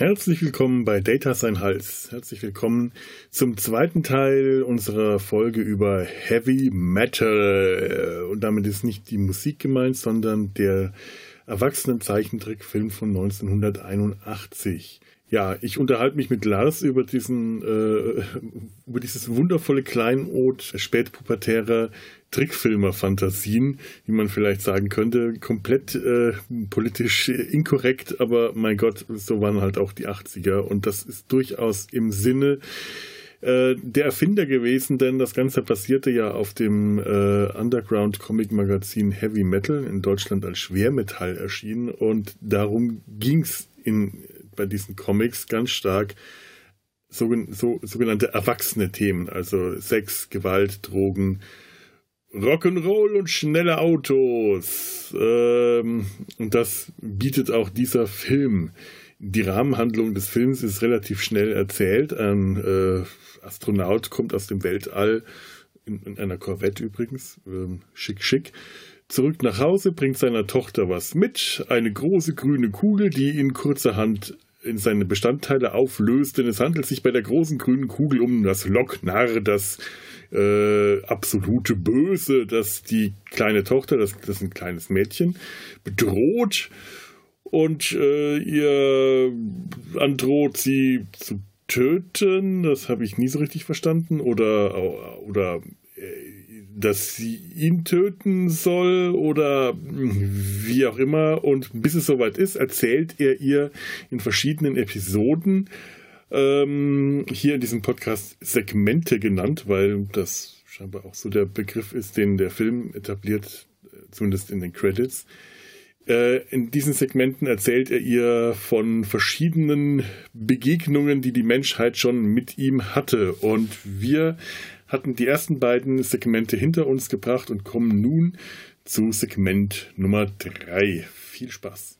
Herzlich willkommen bei Data Sein Hals. Herzlich willkommen zum zweiten Teil unserer Folge über Heavy Metal. Und damit ist nicht die Musik gemeint, sondern der Erwachsenen-Zeichentrickfilm von 1981. Ja, ich unterhalte mich mit Lars über diesen, äh, über dieses wundervolle Kleinod spätpubertärer Trickfilmer-Fantasien, wie man vielleicht sagen könnte, komplett äh, politisch inkorrekt, aber mein Gott, so waren halt auch die 80er und das ist durchaus im Sinne äh, der Erfinder gewesen, denn das Ganze basierte ja auf dem äh, Underground-Comic-Magazin Heavy Metal, in Deutschland als Schwermetall erschienen und darum ging es in bei diesen Comics ganz stark so, so, sogenannte erwachsene Themen, also Sex, Gewalt, Drogen, Rock'n'Roll und schnelle Autos. Ähm, und das bietet auch dieser Film. Die Rahmenhandlung des Films ist relativ schnell erzählt. Ein äh, Astronaut kommt aus dem Weltall, in, in einer Korvette übrigens, ähm, schick, schick, zurück nach Hause, bringt seiner Tochter was mit, eine große grüne Kugel, die in kurzerhand in seine Bestandteile auflöst, denn es handelt sich bei der großen grünen Kugel um das Locknarr, das äh, absolute Böse, das die kleine Tochter, das, das ist ein kleines Mädchen, bedroht und äh, ihr androht, sie zu töten. Das habe ich nie so richtig verstanden. Oder, oder dass sie ihn töten soll oder wie auch immer. Und bis es soweit ist, erzählt er ihr in verschiedenen Episoden, ähm, hier in diesem Podcast Segmente genannt, weil das scheinbar auch so der Begriff ist, den der Film etabliert, zumindest in den Credits. Äh, in diesen Segmenten erzählt er ihr von verschiedenen Begegnungen, die die Menschheit schon mit ihm hatte. Und wir hatten die ersten beiden Segmente hinter uns gebracht und kommen nun zu Segment Nummer 3. Viel Spaß.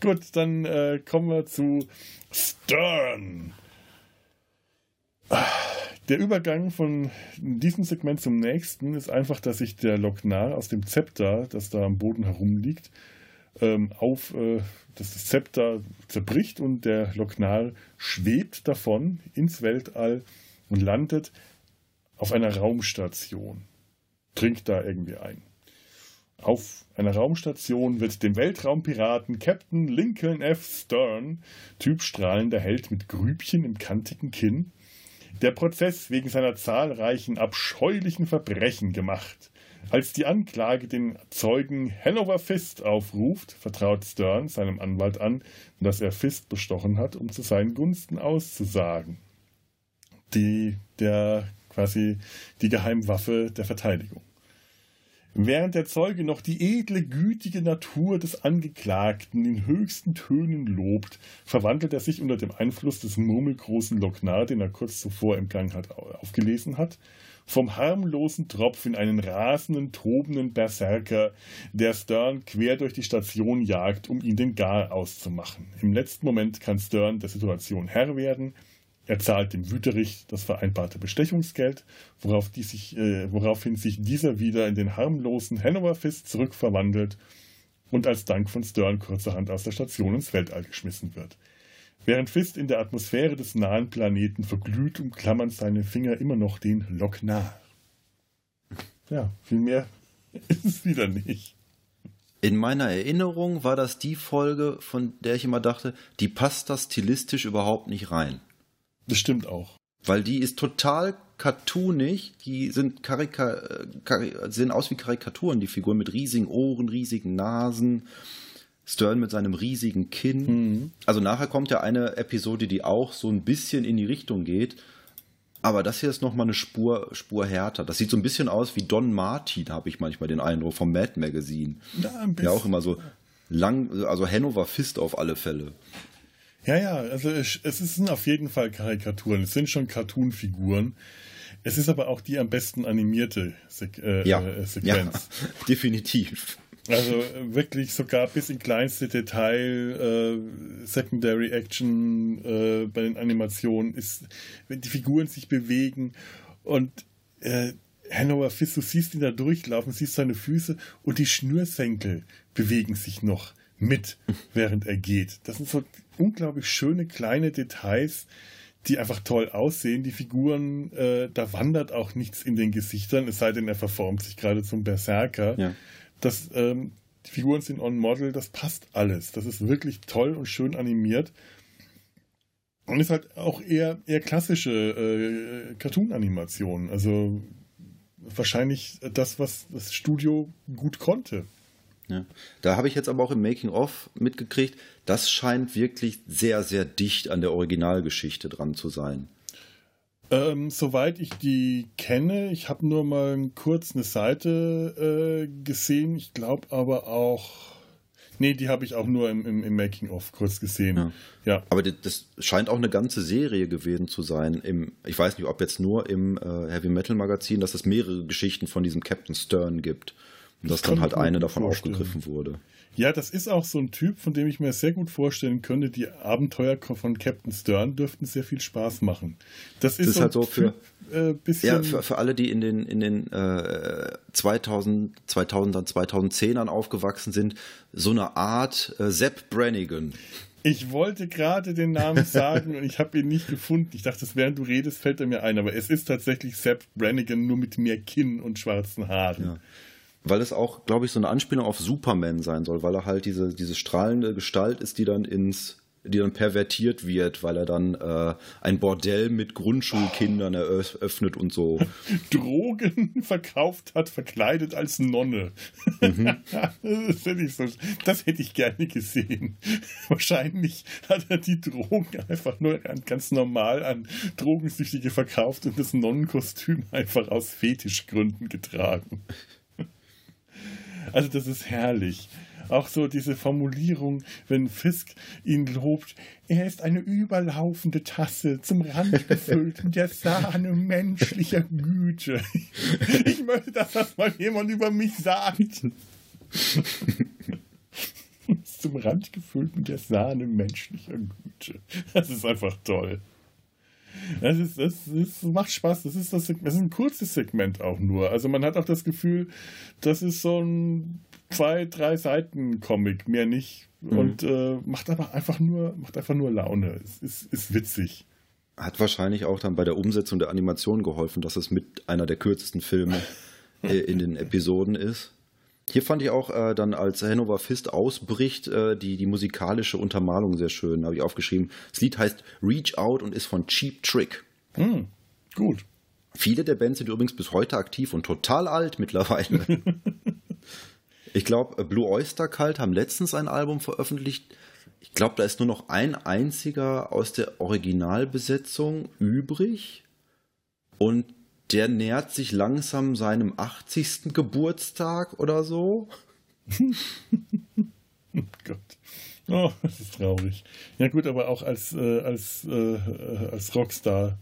Gut, dann äh, kommen wir zu Stern. Der Übergang von diesem Segment zum nächsten ist einfach, dass sich der Loknar aus dem Zepter, das da am Boden herumliegt, ähm, auf, äh, das Zepter zerbricht und der Loknar schwebt davon ins Weltall und landet auf einer Raumstation. Trinkt da irgendwie ein. Auf einer Raumstation wird dem Weltraumpiraten Captain Lincoln F. Stern, Typ strahlender Held mit Grübchen im kantigen Kinn, der Prozess wegen seiner zahlreichen abscheulichen Verbrechen gemacht. Als die Anklage den Zeugen Hanover Fist aufruft, vertraut Stern seinem Anwalt an, dass er Fist bestochen hat, um zu seinen Gunsten auszusagen. Die, der quasi die Geheimwaffe der Verteidigung. Während der Zeuge noch die edle, gütige Natur des Angeklagten in höchsten Tönen lobt, verwandelt er sich unter dem Einfluss des murmelgroßen Lochnar, den er kurz zuvor im Gang hat, aufgelesen hat, vom harmlosen Tropf in einen rasenden, tobenden Berserker, der Stern quer durch die Station jagt, um ihn den Gar auszumachen. Im letzten Moment kann Stern der Situation Herr werden. Er zahlt dem Wüterich das vereinbarte Bestechungsgeld, worauf sich, äh, woraufhin sich dieser wieder in den harmlosen Hanover Fist zurückverwandelt und als Dank von Stern kurzerhand aus der Station ins Weltall geschmissen wird. Während Fist in der Atmosphäre des nahen Planeten verglüht, umklammern seine Finger immer noch den Locknar. Ja, viel mehr ist es wieder nicht. In meiner Erinnerung war das die Folge, von der ich immer dachte, die passt da stilistisch überhaupt nicht rein. Das stimmt auch. Weil die ist total cartoonig, die sind Karika sehen aus wie Karikaturen, die Figuren mit riesigen Ohren, riesigen Nasen, Stern mit seinem riesigen Kinn. Mhm. Also nachher kommt ja eine Episode, die auch so ein bisschen in die Richtung geht. Aber das hier ist nochmal eine Spur, Spur härter. Das sieht so ein bisschen aus wie Don Martin, habe ich manchmal den Eindruck, vom Mad Magazine. Ja, ein bisschen. ja auch immer so lang, also Hanover Fist auf alle Fälle. Ja, ja, also es, es sind auf jeden Fall Karikaturen. Es sind schon Cartoon-Figuren. Es ist aber auch die am besten animierte Sek äh, ja. äh, Sequenz. Ja, definitiv. Also äh, wirklich sogar bis in kleinste Detail äh, Secondary Action äh, bei den Animationen ist, wenn die Figuren sich bewegen und äh, Hanover Fist, du siehst ihn da durchlaufen, siehst seine Füße und die Schnürsenkel bewegen sich noch mit, während er geht. Das sind so unglaublich schöne kleine Details, die einfach toll aussehen. Die Figuren, äh, da wandert auch nichts in den Gesichtern, es sei denn, er verformt sich gerade zum Berserker. Ja. Das, ähm, die Figuren sind on Model, das passt alles. Das ist wirklich toll und schön animiert. Und ist halt auch eher, eher klassische äh, Cartoon-Animation. Also wahrscheinlich das, was das Studio gut konnte. Ja. Da habe ich jetzt aber auch im Making-of mitgekriegt, das scheint wirklich sehr, sehr dicht an der Originalgeschichte dran zu sein. Ähm, soweit ich die kenne, ich habe nur mal kurz eine Seite äh, gesehen. Ich glaube aber auch, nee, die habe ich auch nur im, im, im Making-of kurz gesehen. Ja. ja. Aber das scheint auch eine ganze Serie gewesen zu sein. Im, ich weiß nicht, ob jetzt nur im äh, Heavy Metal Magazin, dass es mehrere Geschichten von diesem Captain Stern gibt. Und dass dann halt eine davon vorstellen. aufgegriffen wurde. Ja, das ist auch so ein Typ, von dem ich mir sehr gut vorstellen könnte, die Abenteuer von Captain Stern dürften sehr viel Spaß machen. Das ist, das ist so halt so für, äh, bisschen ja, für, für alle, die in den, in den äh, 2000, 2000er, 2010ern aufgewachsen sind, so eine Art äh, Sepp Brannigan. Ich wollte gerade den Namen sagen und ich habe ihn nicht gefunden. Ich dachte, während du redest, fällt er mir ein, aber es ist tatsächlich Sepp Brannigan, nur mit mehr Kinn und schwarzen Haaren. Ja weil es auch, glaube ich, so eine Anspielung auf Superman sein soll, weil er halt diese, diese strahlende Gestalt ist, die dann ins, die dann pervertiert wird, weil er dann äh, ein Bordell mit Grundschulkindern eröffnet und so. Drogen verkauft hat, verkleidet als Nonne. Mhm. das, hätte ich so, das hätte ich gerne gesehen. Wahrscheinlich hat er die Drogen einfach nur ganz normal an Drogensüchtige verkauft und das Nonnenkostüm einfach aus Fetischgründen getragen. Also das ist herrlich. Auch so diese Formulierung, wenn Fisk ihn lobt, er ist eine überlaufende Tasse, zum Rand gefüllt mit der Sahne menschlicher Güte. Ich möchte, dass das mal jemand über mich sagt. zum Rand gefüllt mit der Sahne menschlicher Güte. Das ist einfach toll. Das, ist, das, das macht Spaß. Das ist, das, das ist ein kurzes Segment auch nur. Also man hat auch das Gefühl, das ist so ein zwei, drei Seiten Comic, mehr nicht. Mhm. Und äh, macht aber einfach nur, macht einfach nur Laune. Es ist, ist witzig. Hat wahrscheinlich auch dann bei der Umsetzung der Animation geholfen, dass es mit einer der kürzesten Filme in den Episoden ist. Hier fand ich auch äh, dann, als Hannover Fist ausbricht, äh, die, die musikalische Untermalung sehr schön, habe ich aufgeschrieben. Das Lied heißt Reach Out und ist von Cheap Trick. Hm, gut. Viele der Bands sind übrigens bis heute aktiv und total alt mittlerweile. ich glaube, Blue Oyster Cult haben letztens ein Album veröffentlicht. Ich glaube, da ist nur noch ein einziger aus der Originalbesetzung übrig. Und der nähert sich langsam seinem 80. Geburtstag oder so. oh Gott. Oh, das ist traurig. Ja gut, aber auch als, äh, als, äh, als Rockstar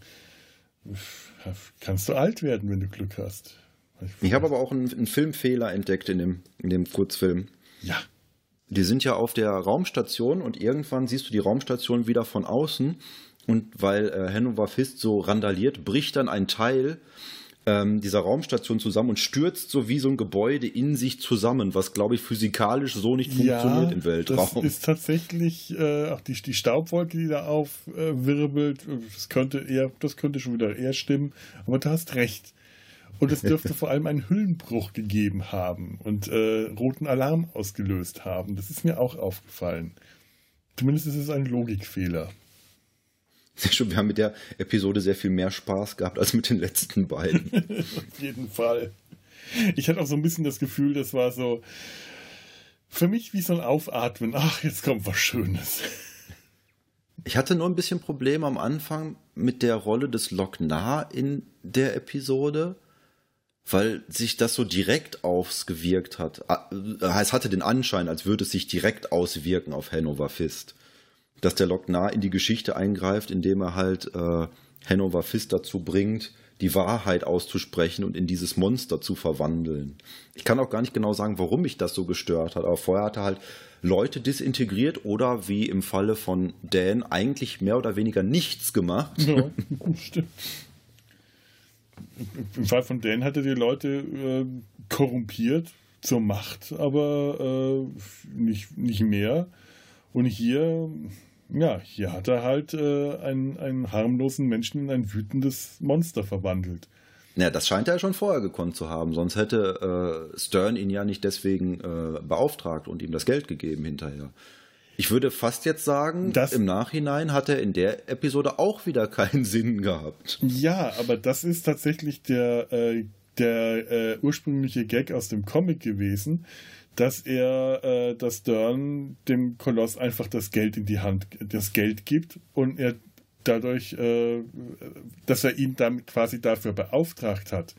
kannst du alt werden, wenn du Glück hast. Ich, ich habe aber auch einen, einen, Filmfehler entdeckt in dem, in dem Kurzfilm. Ja. Die sind ja auf der Raumstation und irgendwann siehst du die Raumstation wieder von außen und weil äh, Hannover Fist so randaliert, bricht dann ein Teil ähm, dieser Raumstation zusammen und stürzt so wie so ein Gebäude in sich zusammen, was glaube ich physikalisch so nicht funktioniert ja, im Weltraum. Das ist tatsächlich äh, auch die, die Staubwolke, die da aufwirbelt. Äh, das könnte eher, das könnte schon wieder eher stimmen. Aber du hast recht. Und es dürfte vor allem einen Hüllenbruch gegeben haben und äh, roten Alarm ausgelöst haben. Das ist mir auch aufgefallen. Zumindest ist es ein Logikfehler. Wir haben mit der Episode sehr viel mehr Spaß gehabt als mit den letzten beiden. Auf jeden Fall. Ich hatte auch so ein bisschen das Gefühl, das war so für mich wie so ein Aufatmen. Ach, jetzt kommt was Schönes. Ich hatte nur ein bisschen Probleme am Anfang mit der Rolle des Lochnar in der Episode, weil sich das so direkt aufgewirkt hat. Äh, es hatte den Anschein, als würde es sich direkt auswirken auf Hannover Fist dass der Lochnar in die Geschichte eingreift, indem er halt äh, Hannover Fist dazu bringt, die Wahrheit auszusprechen und in dieses Monster zu verwandeln. Ich kann auch gar nicht genau sagen, warum mich das so gestört hat, aber vorher hat er halt Leute disintegriert oder wie im Falle von Dan eigentlich mehr oder weniger nichts gemacht. Ja, stimmt. Im Fall von Dan hat er die Leute äh, korrumpiert, zur Macht, aber äh, nicht, nicht mehr. Und hier, ja, hier hat er halt äh, einen, einen harmlosen Menschen in ein wütendes Monster verwandelt. Ja, das scheint er schon vorher gekonnt zu haben, sonst hätte äh, Stern ihn ja nicht deswegen äh, beauftragt und ihm das Geld gegeben hinterher. Ich würde fast jetzt sagen, das, im Nachhinein hat er in der Episode auch wieder keinen Sinn gehabt. Ja, aber das ist tatsächlich der, äh, der äh, ursprüngliche Gag aus dem Comic gewesen, dass er, äh, dass Stern dem Koloss einfach das Geld in die Hand, das Geld gibt und er dadurch, äh, dass er ihn dann quasi dafür beauftragt hat,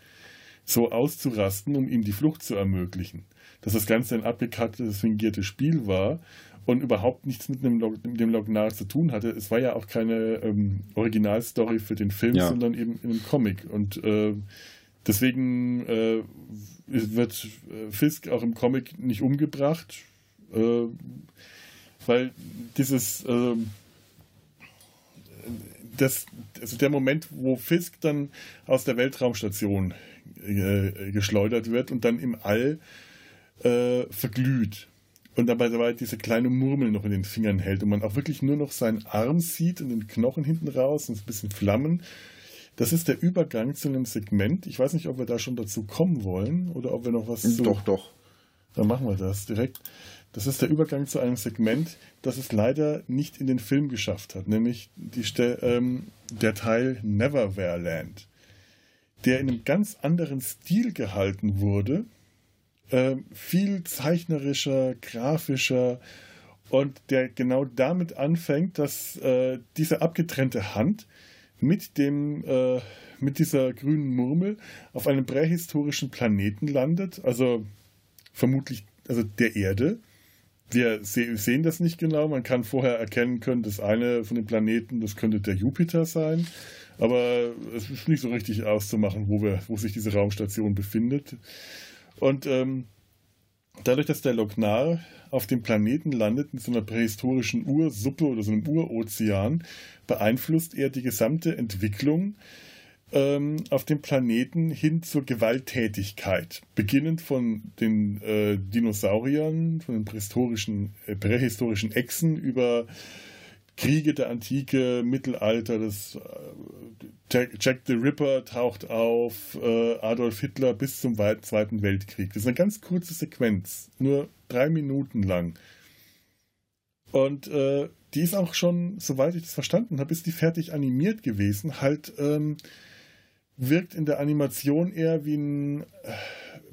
so auszurasten, um ihm die Flucht zu ermöglichen. Dass das Ganze ein abgekartetes, fingiertes Spiel war und überhaupt nichts mit, einem Log, dem Lognar zu tun hatte. Es war ja auch keine ähm, Originalstory für den Film, ja. sondern eben in einem Comic. Und äh, deswegen äh, wird äh, Fisk auch im Comic nicht umgebracht, äh, weil dieses ähm, das, also der Moment, wo Fisk dann aus der Weltraumstation äh, geschleudert wird und dann im All äh, verglüht und dabei, dabei diese kleine Murmel noch in den Fingern hält und man auch wirklich nur noch seinen Arm sieht und den Knochen hinten raus und ein bisschen Flammen. Das ist der Übergang zu einem Segment. Ich weiß nicht, ob wir da schon dazu kommen wollen oder ob wir noch was. Doch, doch. Dann machen wir das direkt. Das ist der Übergang zu einem Segment, das es leider nicht in den Film geschafft hat, nämlich ähm, der Teil Neverwhere der in einem ganz anderen Stil gehalten wurde, äh, viel zeichnerischer, grafischer und der genau damit anfängt, dass äh, diese abgetrennte Hand mit dem äh, mit dieser grünen Murmel auf einem prähistorischen Planeten landet, also vermutlich also der Erde wir sehen das nicht genau. Man kann vorher erkennen können, dass eine von den Planeten, das könnte der Jupiter sein. Aber es ist nicht so richtig auszumachen, wo, wir, wo sich diese Raumstation befindet. Und ähm, dadurch, dass der Loknar auf dem Planeten landet, in so einer prähistorischen Ursuppe oder so einem Urozean, beeinflusst er die gesamte Entwicklung ähm, auf dem Planeten hin zur Gewalttätigkeit. Beginnend von den äh, Dinosauriern, von den prähistorischen, äh, prähistorischen Echsen über Kriege der Antike, Mittelalter, das äh, Jack the Ripper taucht auf, äh, Adolf Hitler bis zum Zweiten Weltkrieg. Das ist eine ganz kurze Sequenz, nur drei Minuten lang. Und äh, die ist auch schon, soweit ich das verstanden habe, ist die fertig animiert gewesen. Halt ähm, wirkt in der Animation eher wie ein äh,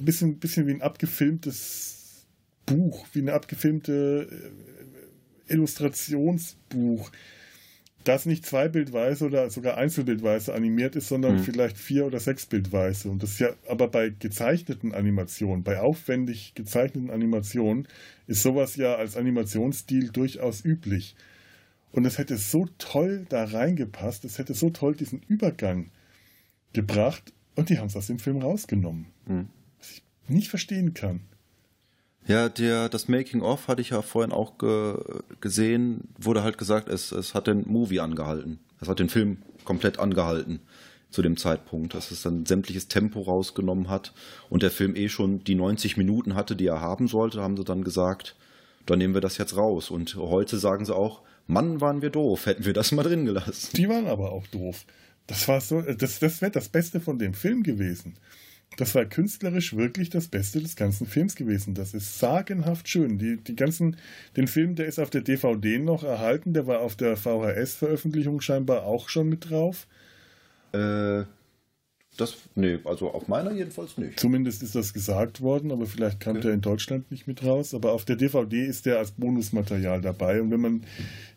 bisschen, bisschen wie ein abgefilmtes Buch, wie eine abgefilmte Illustrationsbuch, das nicht zweibildweise oder sogar einzelbildweise animiert ist, sondern mhm. vielleicht vier oder sechs bildweise. Und das ist ja aber bei gezeichneten Animationen, bei aufwendig gezeichneten Animationen, ist sowas ja als Animationsstil durchaus üblich. Und es hätte so toll da reingepasst, es hätte so toll diesen Übergang gebracht und die haben es aus dem Film rausgenommen. Mhm. Was ich nicht verstehen kann. Ja, der, das Making-of hatte ich ja vorhin auch ge, gesehen, wurde halt gesagt, es, es hat den Movie angehalten. Es hat den Film komplett angehalten zu dem Zeitpunkt, dass es dann sämtliches Tempo rausgenommen hat und der Film eh schon die 90 Minuten hatte, die er haben sollte, haben sie dann gesagt, dann nehmen wir das jetzt raus. Und heute sagen sie auch, Mann, waren wir doof, hätten wir das mal drin gelassen. Die waren aber auch doof. Das war so, das, das wäre das Beste von dem Film gewesen. Das war künstlerisch wirklich das Beste des ganzen Films gewesen. Das ist sagenhaft schön. Die, die ganzen, den Film, der ist auf der DVD noch erhalten, der war auf der VHS-Veröffentlichung scheinbar auch schon mit drauf. Äh, das, nee, also auf meiner jedenfalls nicht. Zumindest ist das gesagt worden, aber vielleicht kam okay. der in Deutschland nicht mit raus. Aber auf der DVD ist der als Bonusmaterial dabei. Und wenn man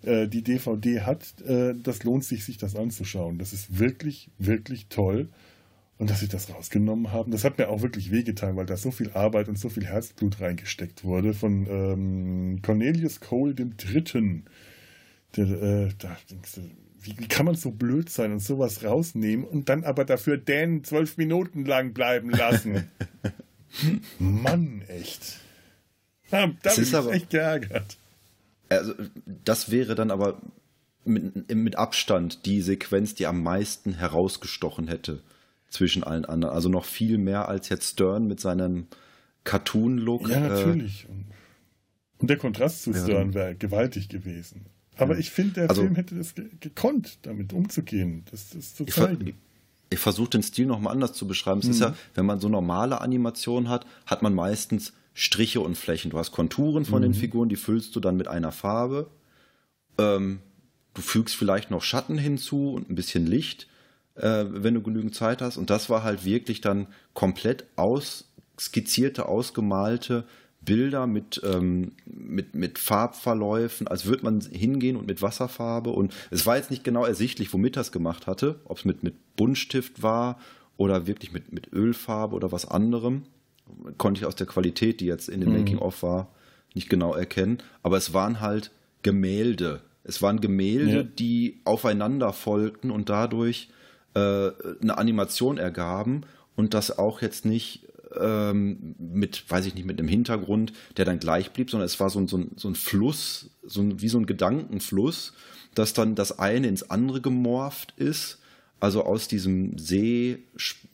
äh, die DVD hat, äh, das lohnt sich, sich das anzuschauen. Das ist wirklich, wirklich toll. Und dass sie das rausgenommen haben, das hat mir auch wirklich wehgetan, weil da so viel Arbeit und so viel Herzblut reingesteckt wurde von ähm, Cornelius Cole dem Dritten. Der, äh, da, wie, wie kann man so blöd sein und sowas rausnehmen und dann aber dafür Dan zwölf Minuten lang bleiben lassen? Mann, echt. Da, da bin ich aber, echt geärgert. Also, das wäre dann aber mit, mit Abstand die Sequenz, die am meisten herausgestochen hätte zwischen allen anderen. Also noch viel mehr als jetzt Stern mit seinem Cartoon-Look. Ja, natürlich. Äh, und der Kontrast zu Stern wäre gewaltig gewesen. Aber ja. ich finde, der also, Film hätte das gekonnt, damit umzugehen, das, das zu zeigen. Ich, ich versuche den Stil nochmal anders zu beschreiben. Es mhm. ist ja, wenn man so normale Animationen hat, hat man meistens Striche und Flächen. Du hast Konturen von mhm. den Figuren, die füllst du dann mit einer Farbe. Ähm, du fügst vielleicht noch Schatten hinzu und ein bisschen Licht, äh, wenn du genügend Zeit hast. Und das war halt wirklich dann komplett ausskizzierte, ausgemalte Bilder mit, ähm, mit, mit Farbverläufen, als würde man hingehen und mit Wasserfarbe. Und es war jetzt nicht genau ersichtlich, womit das gemacht hatte, ob es mit, mit Buntstift war oder wirklich mit, mit Ölfarbe oder was anderem. Konnte ich aus der Qualität, die jetzt in dem mhm. Making-of war, nicht genau erkennen. Aber es waren halt Gemälde. Es waren Gemälde, ja. die aufeinander folgten und dadurch äh, eine Animation ergaben und das auch jetzt nicht ähm, mit, weiß ich nicht, mit einem Hintergrund, der dann gleich blieb, sondern es war so ein, so ein, so ein Fluss, so ein, wie so ein Gedankenfluss, dass dann das eine ins andere gemorpht ist. Also aus diesem See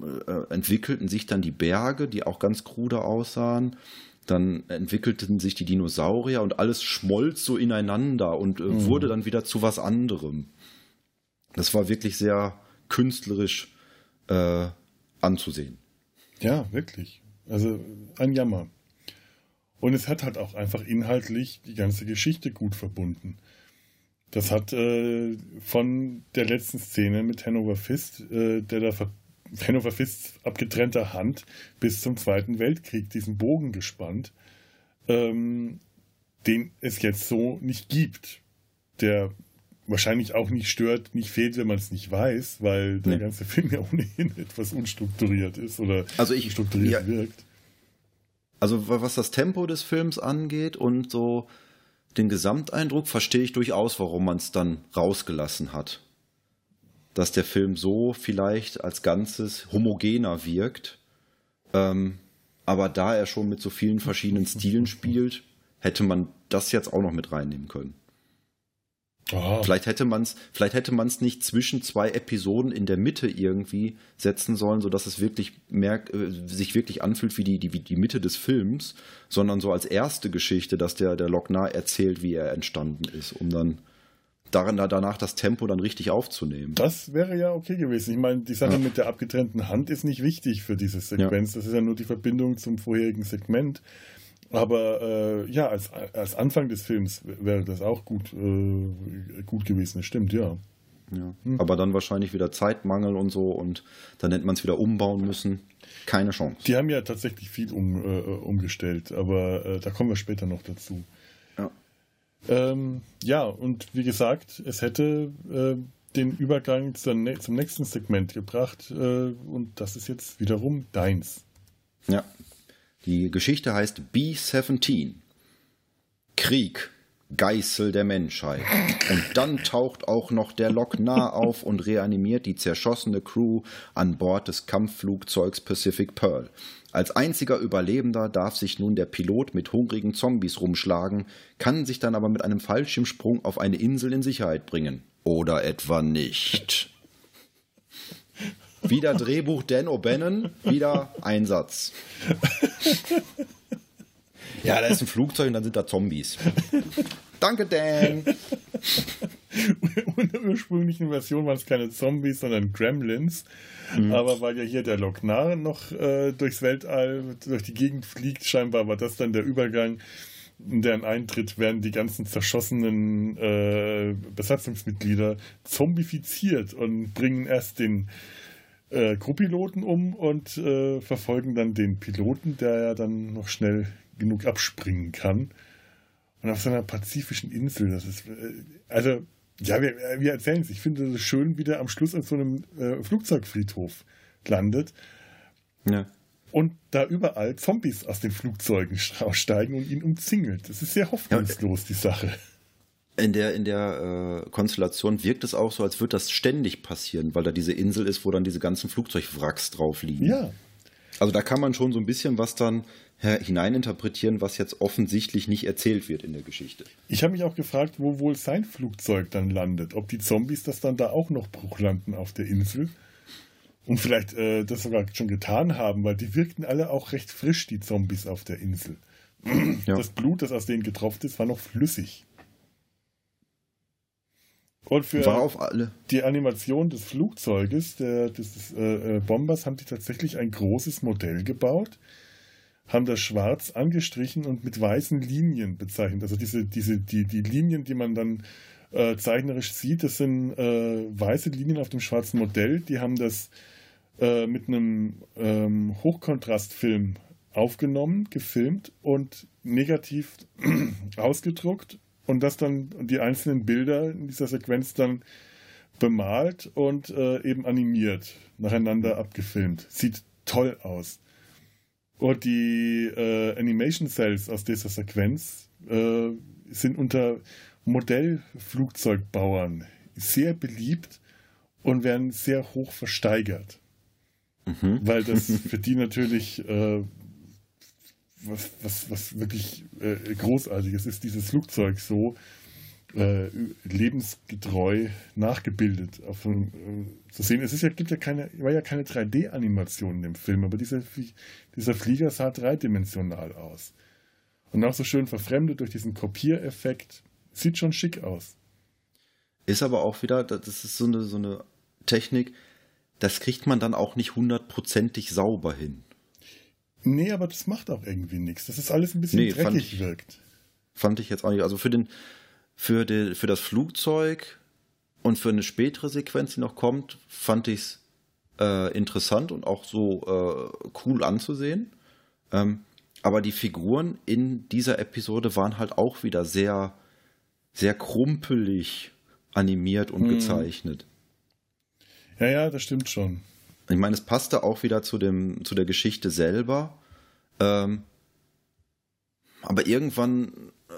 äh, entwickelten sich dann die Berge, die auch ganz krude aussahen. Dann entwickelten sich die Dinosaurier und alles schmolz so ineinander und äh, mhm. wurde dann wieder zu was anderem. Das war wirklich sehr künstlerisch äh, anzusehen. Ja, wirklich. Also ein Jammer. Und es hat halt auch einfach inhaltlich die ganze Geschichte gut verbunden. Das hat äh, von der letzten Szene mit Hanover Fist, äh, der da Hanover Fist abgetrennter Hand bis zum Zweiten Weltkrieg diesen Bogen gespannt, ähm, den es jetzt so nicht gibt. Der wahrscheinlich auch nicht stört, nicht fehlt, wenn man es nicht weiß, weil der nee. ganze Film ja ohnehin etwas unstrukturiert ist oder also ich, strukturiert ja, wirkt. Also was das Tempo des Films angeht und so den Gesamteindruck, verstehe ich durchaus, warum man es dann rausgelassen hat. Dass der Film so vielleicht als Ganzes homogener wirkt. Ähm, aber da er schon mit so vielen verschiedenen Stilen spielt, hätte man das jetzt auch noch mit reinnehmen können. Oh. Vielleicht hätte man es, vielleicht hätte man es nicht zwischen zwei Episoden in der Mitte irgendwie setzen sollen, sodass es wirklich merkt, äh, sich wirklich anfühlt wie die, die, wie die Mitte des Films, sondern so als erste Geschichte, dass der, der Lochnar erzählt, wie er entstanden ist, um dann daran, danach das Tempo dann richtig aufzunehmen. Das wäre ja okay gewesen. Ich meine, die Sache ja. mit der abgetrennten Hand ist nicht wichtig für diese Sequenz. Ja. Das ist ja nur die Verbindung zum vorherigen Segment. Aber äh, ja, als, als Anfang des Films wäre das auch gut, äh, gut gewesen, das stimmt, ja. ja. Hm. Aber dann wahrscheinlich wieder Zeitmangel und so und dann hätte man es wieder umbauen müssen. Keine Chance. Die haben ja tatsächlich viel um, äh, umgestellt, aber äh, da kommen wir später noch dazu. Ja, ähm, ja und wie gesagt, es hätte äh, den Übergang zur, zum nächsten Segment gebracht äh, und das ist jetzt wiederum deins. Ja, die Geschichte heißt B-17. Krieg, Geißel der Menschheit. Und dann taucht auch noch der Lochnar auf und reanimiert die zerschossene Crew an Bord des Kampfflugzeugs Pacific Pearl. Als einziger Überlebender darf sich nun der Pilot mit hungrigen Zombies rumschlagen, kann sich dann aber mit einem Fallschirmsprung auf eine Insel in Sicherheit bringen. Oder etwa nicht. Wieder Drehbuch Dan O'Bannon, wieder Einsatz. Ja, da ist ein Flugzeug und dann sind da Zombies. Danke, Dan. In der ursprünglichen Version waren es keine Zombies, sondern Gremlins. Mhm. Aber weil ja hier der Loknar noch äh, durchs Weltall, durch die Gegend fliegt, scheinbar war das dann der Übergang, in deren Eintritt werden die ganzen zerschossenen äh, Besatzungsmitglieder zombifiziert und bringen erst den äh, Co-Piloten um und äh, verfolgen dann den Piloten, der ja dann noch schnell genug abspringen kann. Und auf so einer pazifischen Insel, das ist, äh, also, ja, wir, wir erzählen es. Ich finde es schön, wie der am Schluss auf so einem äh, Flugzeugfriedhof landet. Ja. Und da überall Zombies aus den Flugzeugen aussteigen und ihn umzingelt. Das ist sehr hoffnungslos, ja, die Sache in der, in der äh, Konstellation wirkt es auch so, als würde das ständig passieren, weil da diese Insel ist, wo dann diese ganzen Flugzeugwracks drauf liegen. Ja. Also da kann man schon so ein bisschen was dann hineininterpretieren, was jetzt offensichtlich nicht erzählt wird in der Geschichte. Ich habe mich auch gefragt, wo wohl sein Flugzeug dann landet. Ob die Zombies das dann da auch noch bruch landen auf der Insel. Und vielleicht äh, das sogar schon getan haben, weil die wirkten alle auch recht frisch, die Zombies auf der Insel. Ja. Das Blut, das aus denen getropft ist, war noch flüssig. Und für war auf alle. die Animation des Flugzeuges, der, des äh, äh, Bombers, haben die tatsächlich ein großes Modell gebaut, haben das schwarz angestrichen und mit weißen Linien bezeichnet. Also diese, diese, die, die Linien, die man dann äh, zeichnerisch sieht, das sind äh, weiße Linien auf dem schwarzen Modell. Die haben das äh, mit einem ähm, Hochkontrastfilm aufgenommen, gefilmt und negativ ausgedruckt und das dann die einzelnen Bilder in dieser Sequenz dann bemalt und äh, eben animiert, nacheinander abgefilmt. Sieht toll aus. Und die äh, Animation Cells aus dieser Sequenz äh, sind unter Modellflugzeugbauern sehr beliebt und werden sehr hoch versteigert. Mhm. Weil das für die natürlich äh, was, was, was wirklich äh, großartiges ist, dieses Flugzeug so äh, lebensgetreu nachgebildet auf, äh, zu sehen. Es ist ja, gibt ja keine, war ja keine 3D-Animation in dem Film, aber dieser, dieser Flieger sah dreidimensional aus. Und auch so schön verfremdet durch diesen Kopiereffekt. Sieht schon schick aus. Ist aber auch wieder, das ist so eine, so eine Technik, das kriegt man dann auch nicht hundertprozentig sauber hin. Nee, aber das macht auch irgendwie nichts. Das ist alles ein bisschen nee, dreckig fand, wirkt. Fand ich jetzt auch nicht. Also für, den, für, die, für das Flugzeug und für eine spätere Sequenz, die noch kommt, fand ich es äh, interessant und auch so äh, cool anzusehen. Ähm, aber die Figuren in dieser Episode waren halt auch wieder sehr, sehr krumpelig animiert und mhm. gezeichnet. Ja, ja, das stimmt schon. Ich meine, es passte auch wieder zu, dem, zu der Geschichte selber. Ähm, aber irgendwann äh,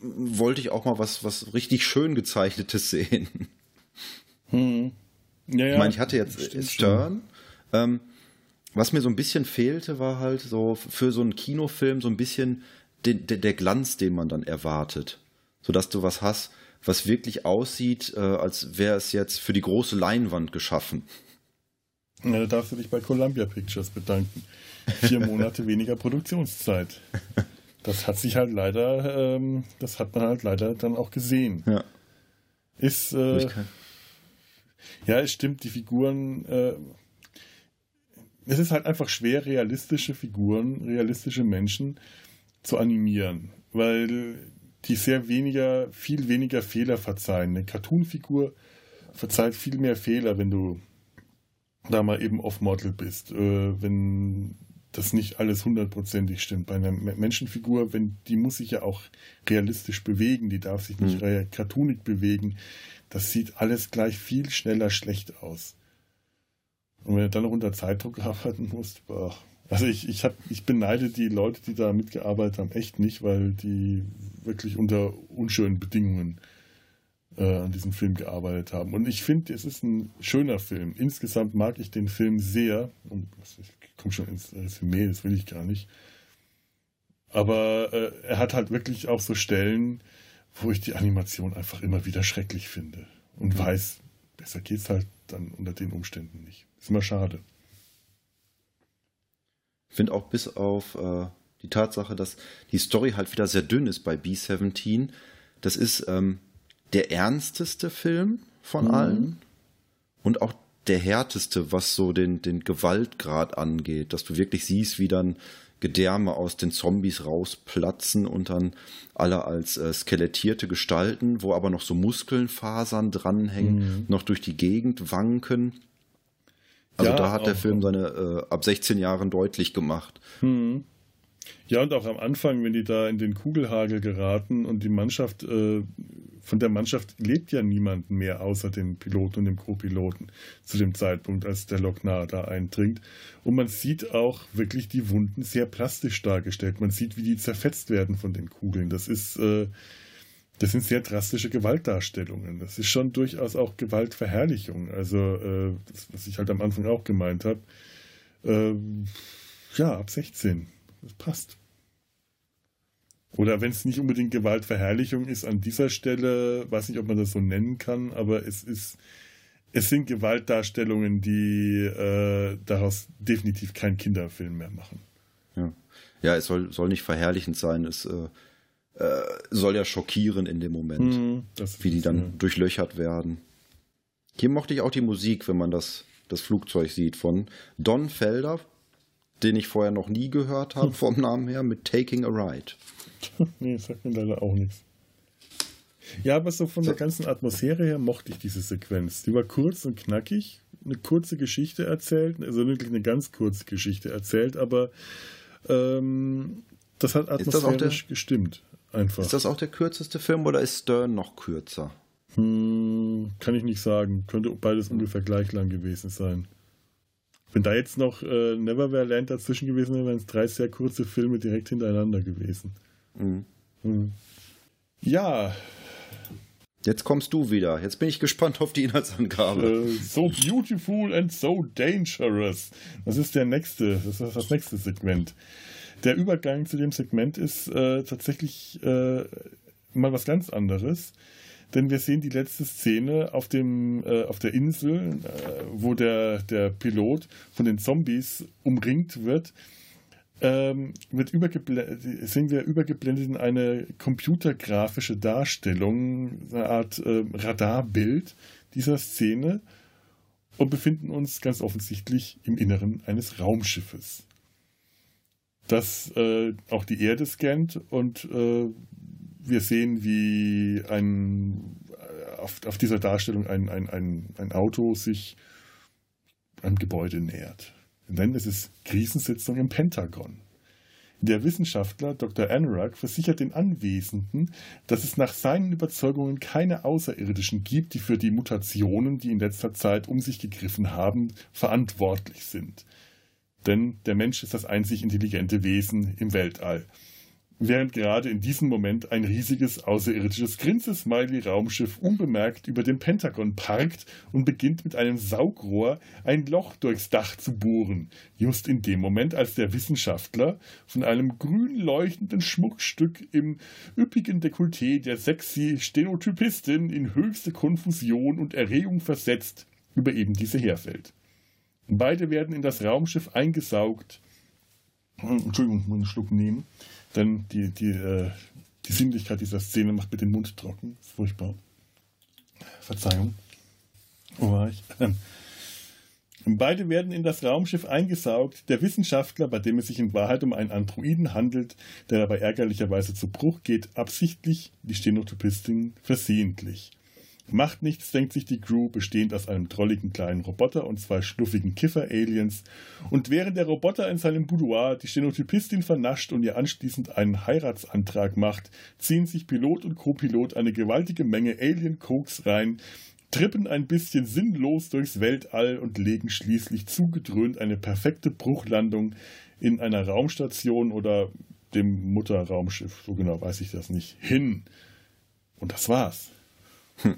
wollte ich auch mal was, was richtig schön gezeichnetes sehen. Hm. Ja, ja, ich meine, ich hatte jetzt Stern. Ähm, was mir so ein bisschen fehlte, war halt so für so einen Kinofilm so ein bisschen den, der, der Glanz, den man dann erwartet. Sodass du was hast, was wirklich aussieht, äh, als wäre es jetzt für die große Leinwand geschaffen. Ja, da darfst du dich bei Columbia Pictures bedanken. Vier Monate weniger Produktionszeit. Das hat sich halt leider, ähm, das hat man halt leider dann auch gesehen. Ja. Ist, äh, ja, es stimmt, die Figuren, äh, es ist halt einfach schwer, realistische Figuren, realistische Menschen zu animieren, weil die sehr weniger, viel weniger Fehler verzeihen. Eine Cartoon-Figur verzeiht viel mehr Fehler, wenn du da mal eben off-Model bist, äh, wenn das nicht alles hundertprozentig stimmt. Bei einer Menschenfigur, wenn die muss sich ja auch realistisch bewegen, die darf sich nicht mhm. cartoonig bewegen. Das sieht alles gleich viel schneller schlecht aus. Und wenn du dann noch unter Zeitdruck arbeiten musst, boah. Also ich, ich, hab, ich beneide die Leute, die da mitgearbeitet haben, echt nicht, weil die wirklich unter unschönen Bedingungen äh, an diesem Film gearbeitet haben. Und ich finde, es ist ein schöner Film. Insgesamt mag ich den Film sehr. Und ich komme schon ins Resümee, das will ich gar nicht. Aber äh, er hat halt wirklich auch so Stellen, wo ich die Animation einfach immer wieder schrecklich finde. Und weiß, besser geht's halt dann unter den Umständen nicht. Ist immer schade. Ich finde auch bis auf äh, die Tatsache, dass die Story halt wieder sehr dünn ist bei B-17, das ist ähm, der ernsteste Film von mhm. allen und auch der härteste, was so den, den Gewaltgrad angeht, dass du wirklich siehst, wie dann Gedärme aus den Zombies rausplatzen und dann alle als äh, skelettierte Gestalten, wo aber noch so Muskeln, Fasern dranhängen, mhm. noch durch die Gegend wanken. Also ja, da hat der Film seine äh, ab 16 Jahren deutlich gemacht. Mhm. Ja, und auch am Anfang, wenn die da in den Kugelhagel geraten und die Mannschaft, äh, von der Mannschaft lebt ja niemand mehr außer dem Piloten und dem Co-Piloten zu dem Zeitpunkt, als der Loknar da eindringt. Und man sieht auch wirklich die Wunden sehr plastisch dargestellt. Man sieht, wie die zerfetzt werden von den Kugeln. Das ist, äh, das sind sehr drastische Gewaltdarstellungen. Das ist schon durchaus auch Gewaltverherrlichung. Also, äh, das, was ich halt am Anfang auch gemeint habe. Äh, ja, ab 16 das passt. Oder wenn es nicht unbedingt Gewaltverherrlichung ist an dieser Stelle, weiß nicht, ob man das so nennen kann, aber es ist, es sind Gewaltdarstellungen, die äh, daraus definitiv keinen Kinderfilm mehr machen. Ja, ja es soll, soll nicht verherrlichend sein. Es äh, äh, soll ja schockieren in dem Moment, mm, wie die dann ja. durchlöchert werden. Hier mochte ich auch die Musik, wenn man das, das Flugzeug sieht, von Don Felder, den ich vorher noch nie gehört habe, vom Namen her, mit Taking a Ride. nee, sagt mir leider auch nichts. Ja, aber so von der ganzen Atmosphäre her mochte ich diese Sequenz. Die war kurz und knackig, eine kurze Geschichte erzählt, also wirklich eine ganz kurze Geschichte erzählt, aber ähm, das hat atmosphärisch das der, gestimmt. Einfach. Ist das auch der kürzeste Film oder ist Stern noch kürzer? Hm, kann ich nicht sagen. Könnte beides ungefähr gleich lang gewesen sein. Wenn da jetzt noch äh, Neverwhere Land dazwischen gewesen wäre, wären es drei sehr kurze Filme direkt hintereinander gewesen. Mhm. Hm. Ja. Jetzt kommst du wieder. Jetzt bin ich gespannt auf die Inhaltsangabe. Äh, so beautiful and so dangerous. Das ist der nächste, das ist das nächste Segment. Der Übergang zu dem Segment ist äh, tatsächlich äh, mal was ganz anderes denn wir sehen die letzte Szene auf, dem, äh, auf der Insel, äh, wo der, der Pilot von den Zombies umringt wird. Ähm, wird sehen wir übergeblendet in eine computergrafische Darstellung, eine Art äh, Radarbild dieser Szene und befinden uns ganz offensichtlich im Inneren eines Raumschiffes, das äh, auch die Erde scannt und äh, wir sehen, wie ein, auf, auf dieser Darstellung ein, ein, ein, ein Auto sich einem Gebäude nähert. Denn es ist Krisensitzung im Pentagon. Der Wissenschaftler Dr. Anurag versichert den Anwesenden, dass es nach seinen Überzeugungen keine Außerirdischen gibt, die für die Mutationen, die in letzter Zeit um sich gegriffen haben, verantwortlich sind. Denn der Mensch ist das einzig intelligente Wesen im Weltall während gerade in diesem Moment ein riesiges außerirdisches Grinsesmiley-Raumschiff unbemerkt über dem Pentagon parkt und beginnt mit einem Saugrohr ein Loch durchs Dach zu bohren. Just in dem Moment, als der Wissenschaftler von einem grün leuchtenden Schmuckstück im üppigen Dekolleté der sexy Stenotypistin in höchste Konfusion und Erregung versetzt über eben diese herfällt. Beide werden in das Raumschiff eingesaugt. Entschuldigung, ich muss einen Schluck nehmen. Denn die, die, äh, die Sinnlichkeit dieser Szene macht mir den Mund trocken. ist furchtbar. Verzeihung. Wo war ich? Ähm. Beide werden in das Raumschiff eingesaugt. Der Wissenschaftler, bei dem es sich in Wahrheit um einen Androiden handelt, der dabei ärgerlicherweise zu Bruch geht, absichtlich, die Stenotypistin versehentlich. Macht nichts, denkt sich die Crew, bestehend aus einem drolligen kleinen Roboter und zwei schluffigen Kiffer-Aliens. Und während der Roboter in seinem Boudoir die Stenotypistin vernascht und ihr anschließend einen Heiratsantrag macht, ziehen sich Pilot und Co-Pilot eine gewaltige Menge Alien-Koks rein, trippen ein bisschen sinnlos durchs Weltall und legen schließlich zugedröhnt eine perfekte Bruchlandung in einer Raumstation oder dem Mutterraumschiff, so genau weiß ich das nicht, hin. Und das war's. Hm.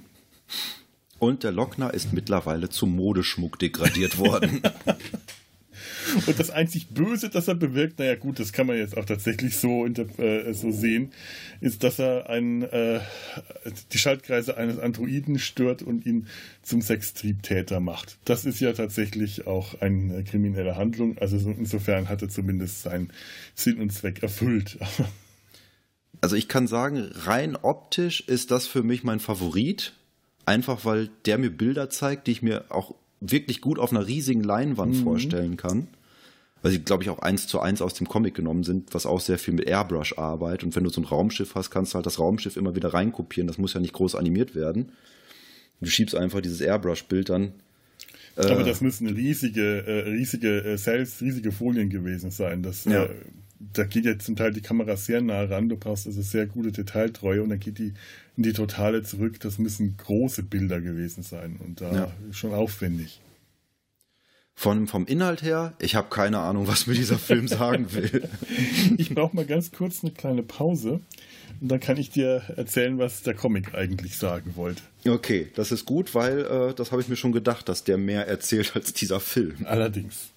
Und der Lockner ist mittlerweile zum Modeschmuck degradiert worden. Und das einzig Böse, das er bewirkt, naja gut, das kann man jetzt auch tatsächlich so, äh, so sehen, ist, dass er einen, äh, die Schaltkreise eines Androiden stört und ihn zum Sextriebtäter macht. Das ist ja tatsächlich auch eine kriminelle Handlung. Also insofern hat er zumindest seinen Sinn und Zweck erfüllt. Also ich kann sagen, rein optisch ist das für mich mein Favorit. Einfach weil der mir Bilder zeigt, die ich mir auch wirklich gut auf einer riesigen Leinwand mhm. vorstellen kann. Weil sie, glaube ich, auch eins zu eins aus dem Comic genommen sind, was auch sehr viel mit Airbrush arbeitet. Und wenn du so ein Raumschiff hast, kannst du halt das Raumschiff immer wieder reinkopieren. Das muss ja nicht groß animiert werden. Du schiebst einfach dieses Airbrush-Bild dann. Äh, Aber das müssen riesige, äh, riesige äh, Cells, riesige Folien gewesen sein. Das ja. Da geht ja zum Teil die Kamera sehr nah ran, du brauchst also sehr gute Detailtreue und dann geht die in die Totale zurück. Das müssen große Bilder gewesen sein und da ja. schon aufwendig. Von, vom Inhalt her, ich habe keine Ahnung, was mir dieser Film sagen will. Ich brauche mal ganz kurz eine kleine Pause und dann kann ich dir erzählen, was der Comic eigentlich sagen wollte. Okay, das ist gut, weil äh, das habe ich mir schon gedacht, dass der mehr erzählt als dieser Film. Allerdings.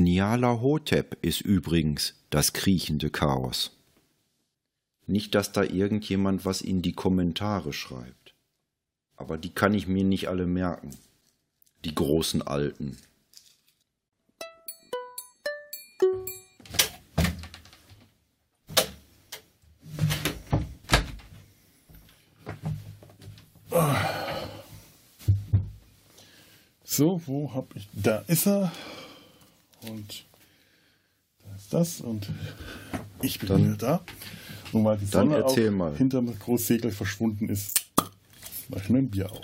Niala Hotep ist übrigens das kriechende Chaos. Nicht, dass da irgendjemand was in die Kommentare schreibt. Aber die kann ich mir nicht alle merken. Die großen Alten. So, wo hab ich. Da ist er. Und da ist das. Und ich bin Dann- wieder da. Und weil die Sonne auch mal. hinterm Großsegel verschwunden ist, mache ich mir ein Bier auf.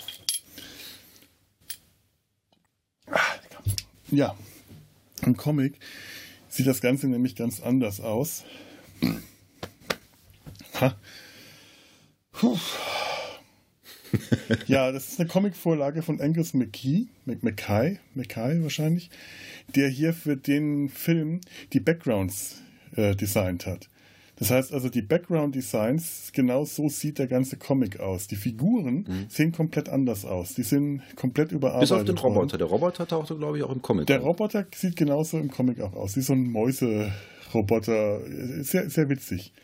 Ah. Ja, im Comic sieht das Ganze nämlich ganz anders aus. Ha. Puh. Ja, das ist eine Comicvorlage von Angus McKee, Mc- Mackay, Mackay wahrscheinlich, der hier für den Film die Backgrounds äh, designt hat. Das heißt also, die Background-Designs, genau so sieht der ganze Comic aus. Die Figuren sehen komplett anders aus. Die sind komplett überarbeitet. Bis auf den. Roboter. Der Roboter tauchte, glaube ich, auch im Comic. Der auf. Roboter sieht genauso im Comic auch aus, wie so ein Mäuse-Roboter. Sehr, sehr witzig.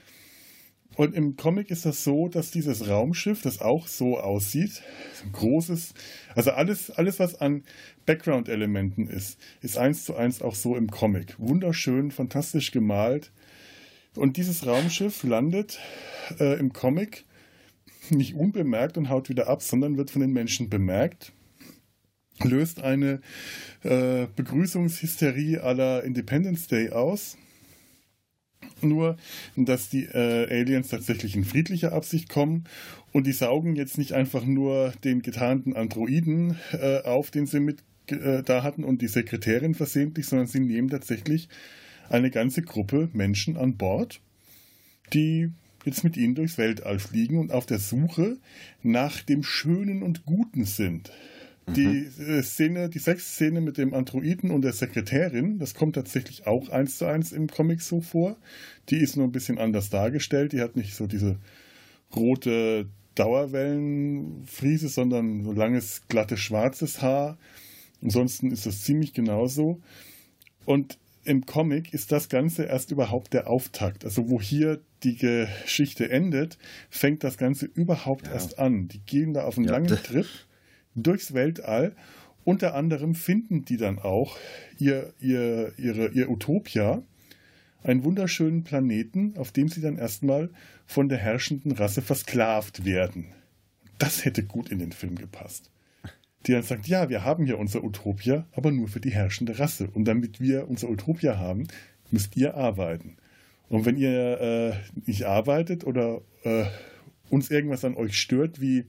Und im Comic ist das so, dass dieses Raumschiff, das auch so aussieht, so ein großes, also alles, alles, was an Background-Elementen ist, ist eins zu eins auch so im Comic. Wunderschön, fantastisch gemalt. Und dieses Raumschiff landet äh, im Comic nicht unbemerkt und haut wieder ab, sondern wird von den Menschen bemerkt löst eine äh, Begrüßungshysterie aller Independence Day aus. Nur, dass die äh, Aliens tatsächlich in friedlicher Absicht kommen und die saugen jetzt nicht einfach nur den getarnten Androiden äh, auf, den sie mit äh, da hatten und die Sekretärin versehentlich, sondern sie nehmen tatsächlich eine ganze Gruppe Menschen an Bord, die jetzt mit ihnen durchs Weltall fliegen und auf der Suche nach dem Schönen und Guten sind. Die äh, Szene, die Sexszene mit dem Androiden und der Sekretärin, das kommt tatsächlich auch eins zu eins im Comic so vor. Die ist nur ein bisschen anders dargestellt. Die hat nicht so diese rote Dauerwellenfriese, sondern so langes, glattes, schwarzes Haar. Ansonsten ist das ziemlich genauso. Und im Comic ist das Ganze erst überhaupt der Auftakt. Also wo hier die Geschichte endet, fängt das Ganze überhaupt Ja. erst an. Die gehen da auf einen Ja. langen Trip durchs Weltall. Unter anderem finden die dann auch ihr, ihr, ihre, ihr Utopia, einen wunderschönen Planeten, auf dem sie dann erstmal von der herrschenden Rasse versklavt werden. Das hätte gut in den Film gepasst. Die dann sagt, ja, wir haben hier unser Utopia, aber nur für die herrschende Rasse. Und damit wir unser Utopia haben, müsst ihr arbeiten. Und wenn ihr äh, nicht arbeitet oder äh, uns irgendwas an euch stört, wie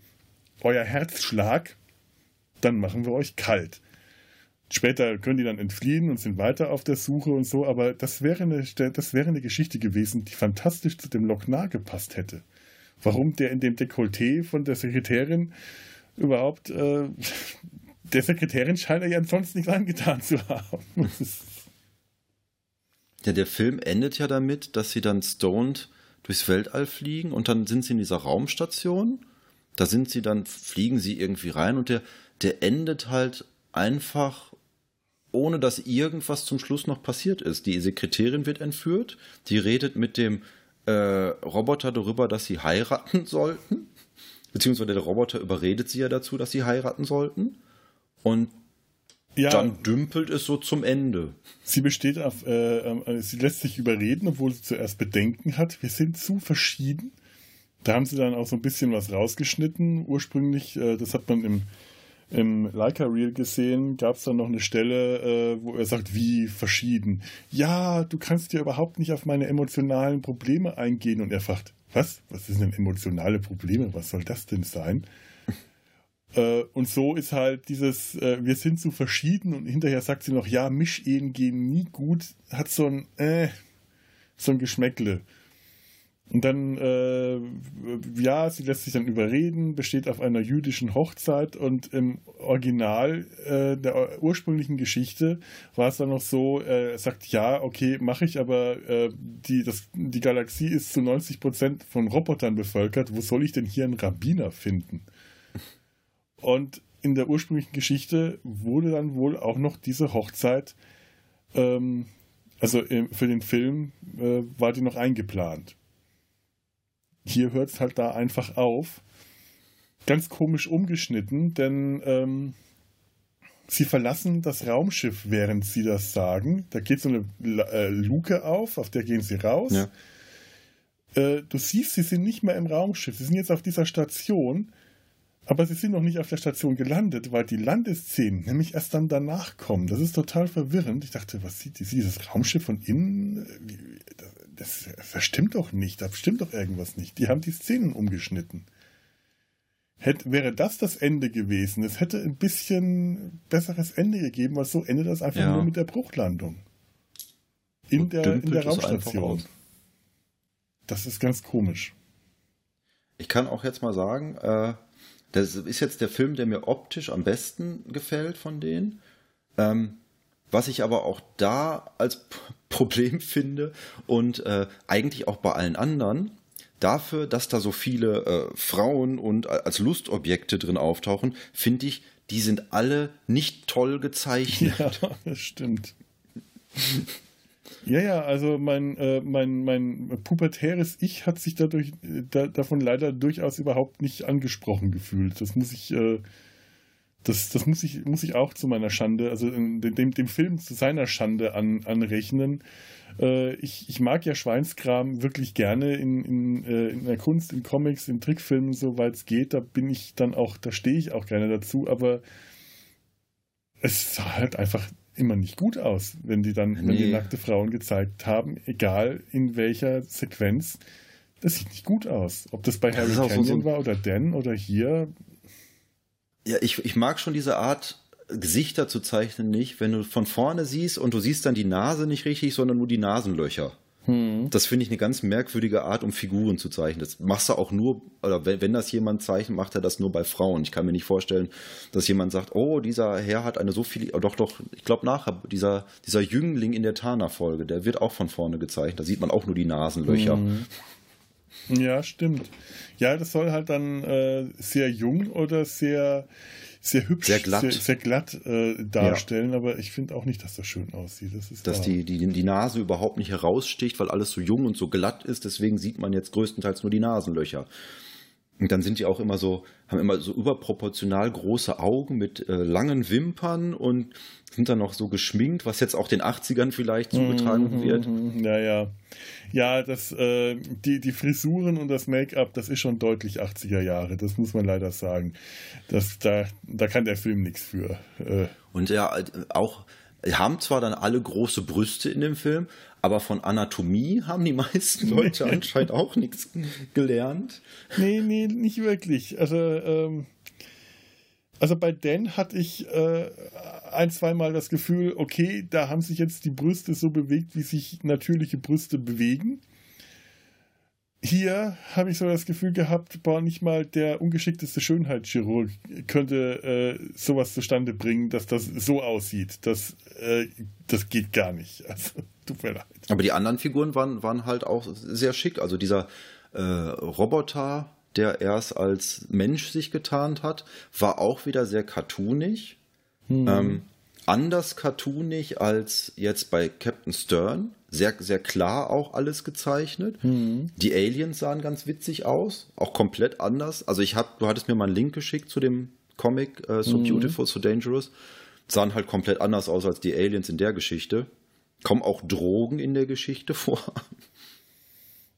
euer Herzschlag, dann machen wir euch kalt. Später können die dann entfliehen und sind weiter auf der Suche und so, aber das wäre eine, das wäre eine Geschichte gewesen, die fantastisch zu dem Lochnar gepasst hätte. Warum der in dem Dekolleté von der Sekretärin überhaupt, äh, der Sekretärin scheint er ja ansonsten nichts angetan zu haben. Ja, der Film endet ja damit, dass sie dann stoned durchs Weltall fliegen und dann sind sie in dieser Raumstation. Da sind sie dann, fliegen sie irgendwie rein und der, der endet halt einfach, ohne dass irgendwas zum Schluss noch passiert ist. Die Sekretärin wird entführt, die redet mit dem äh, Roboter darüber, dass sie heiraten sollten. Beziehungsweise der Roboter überredet sie ja dazu, dass sie heiraten sollten. Und ja, dann dümpelt es so zum Ende. sie besteht auf, äh, äh, sie lässt sich überreden, obwohl sie zuerst Bedenken hat. Wir sind zu verschieden. Da haben sie dann auch so ein bisschen was rausgeschnitten. Ursprünglich, äh, das hat man im, im Leica Reel gesehen, gab es dann noch eine Stelle, äh, wo er sagt, wie verschieden. Ja, du kannst ja überhaupt nicht auf meine emotionalen Probleme eingehen. Und er fragt, was? Was sind denn emotionale Probleme? Was soll das denn sein? Äh, und so ist halt dieses, äh, wir sind so verschieden und hinterher sagt sie noch, ja, Mischehen gehen nie gut, hat so ein, äh, so ein Geschmäckle. Und dann, äh, ja, sie lässt sich dann überreden, besteht auf einer jüdischen Hochzeit und im Original äh, der ursprünglichen Geschichte war es dann noch so, äh, er sagt, ja, okay, mache ich, aber äh, die, das, die Galaxie ist zu 90 Prozent von Robotern bevölkert, wo soll ich denn hier einen Rabbiner finden? Und in der ursprünglichen Geschichte wurde dann wohl auch noch diese Hochzeit, ähm, also im- für den Film äh, war die noch eingeplant. Hier hört es halt da einfach auf. Ganz komisch umgeschnitten, denn ähm, sie verlassen das Raumschiff, während sie das sagen. Da geht so eine äh, Luke auf, auf der gehen sie raus. Ja. Äh, du siehst, sie sind nicht mehr im Raumschiff, sie sind jetzt auf dieser Station, aber sie sind noch nicht auf der Station gelandet, weil die Landesszenen nämlich erst dann danach kommen. Das ist total verwirrend. Ich dachte, was sieht die? Sieht das Raumschiff von innen? Das, das stimmt doch nicht, da stimmt doch irgendwas nicht. Die haben die Szenen umgeschnitten. Hätte, wäre das das Ende gewesen, es hätte ein bisschen besseres Ende gegeben, weil so endet das einfach ja. nur mit der Bruchlandung. In der, in der Raumstation. Das ist ganz komisch. Ich kann auch jetzt mal sagen, äh, das ist jetzt der Film, der mir optisch am besten gefällt von denen. Ähm, was ich aber auch da als Problem finde und äh, eigentlich auch bei allen anderen, dafür, dass da so viele äh, Frauen und als Lustobjekte drin auftauchen, finde ich, die sind alle nicht toll gezeichnet. Ja, das stimmt. Ja, ja, also mein, äh, mein, mein pubertäres Ich hat sich dadurch da, davon leider durchaus überhaupt nicht angesprochen gefühlt. Das muss ich, äh, das, das muss ich, muss ich auch zu meiner Schande, also dem, dem Film zu seiner Schande an, anrechnen. Äh, ich, ich mag ja Schweinskram wirklich gerne in, in, äh, in der Kunst, in Comics, in Trickfilmen, soweit es geht. Da bin ich dann auch, da stehe ich auch gerne dazu, aber es sah halt einfach immer nicht gut aus, wenn die dann, nee. wenn die nackte Frauen gezeigt haben, egal in welcher Sequenz. Das sieht nicht gut aus. Ob das bei das Harry Canyon so war oder Dan oder hier. Ja, ich, ich mag schon diese Art, Gesichter zu zeichnen nicht, wenn du von vorne siehst und du siehst dann die Nase nicht richtig, sondern nur die Nasenlöcher. Hm. Das finde ich eine ganz merkwürdige Art, um Figuren zu zeichnen. Das machst du auch nur, oder wenn, wenn das jemand zeichnet, macht er das nur bei Frauen. Ich kann mir nicht vorstellen, dass jemand sagt, oh, dieser Herr hat eine so viel, oh, doch, doch, ich glaube nachher, dieser, dieser Jüngling in der Tana-Folge, der wird auch von vorne gezeichnet. Da sieht man auch nur die Nasenlöcher. Hm. Ja, stimmt. Ja, das soll halt dann äh, sehr jung oder sehr sehr hübsch, sehr glatt, sehr, sehr glatt äh, darstellen, ja. aber ich finde auch nicht, dass das schön aussieht. Das ist dass die, die, die Nase überhaupt nicht heraussticht, weil alles so jung und so glatt ist, deswegen sieht man jetzt größtenteils nur die Nasenlöcher. Und dann sind die auch immer so, haben immer so überproportional große Augen mit äh, langen Wimpern und sind dann noch so geschminkt, was jetzt auch den 80ern vielleicht zugetragen mhm, wird. Ja, ja. Ja, das, äh, die, die Frisuren und das Make-up, das ist schon deutlich 80er Jahre, das muss man leider sagen. Das, da, da kann der Film nichts für. Äh. Und ja, auch haben zwar dann alle große Brüste in dem Film, aber von Anatomie haben die meisten Leute anscheinend auch nichts gelernt. Nee, nee, nicht wirklich. Also, ähm, also bei Dan hatte ich äh, ein, zweimal das Gefühl, okay, da haben sich jetzt die Brüste so bewegt, wie sich natürliche Brüste bewegen. Hier habe ich so das Gefühl gehabt, boah, nicht mal der ungeschickteste Schönheitschirurg könnte äh, sowas zustande bringen, dass das so aussieht. Das, äh, das geht gar nicht. Also, tut mir leid. Aber die anderen Figuren waren, waren halt auch sehr schick. Also dieser äh, Roboter, der erst als Mensch sich getarnt hat, war auch wieder sehr cartoonig. Hm. Ähm, anders cartoonig als jetzt bei Captain Stern sehr, sehr klar auch alles gezeichnet. Mhm. Die Aliens sahen ganz witzig aus, auch komplett anders. Also ich habe, du hattest mir mal einen Link geschickt zu dem Comic äh, So mhm. Beautiful, So Dangerous. Sahen halt komplett anders aus als die Aliens in der Geschichte. Kommen auch Drogen in der Geschichte vor.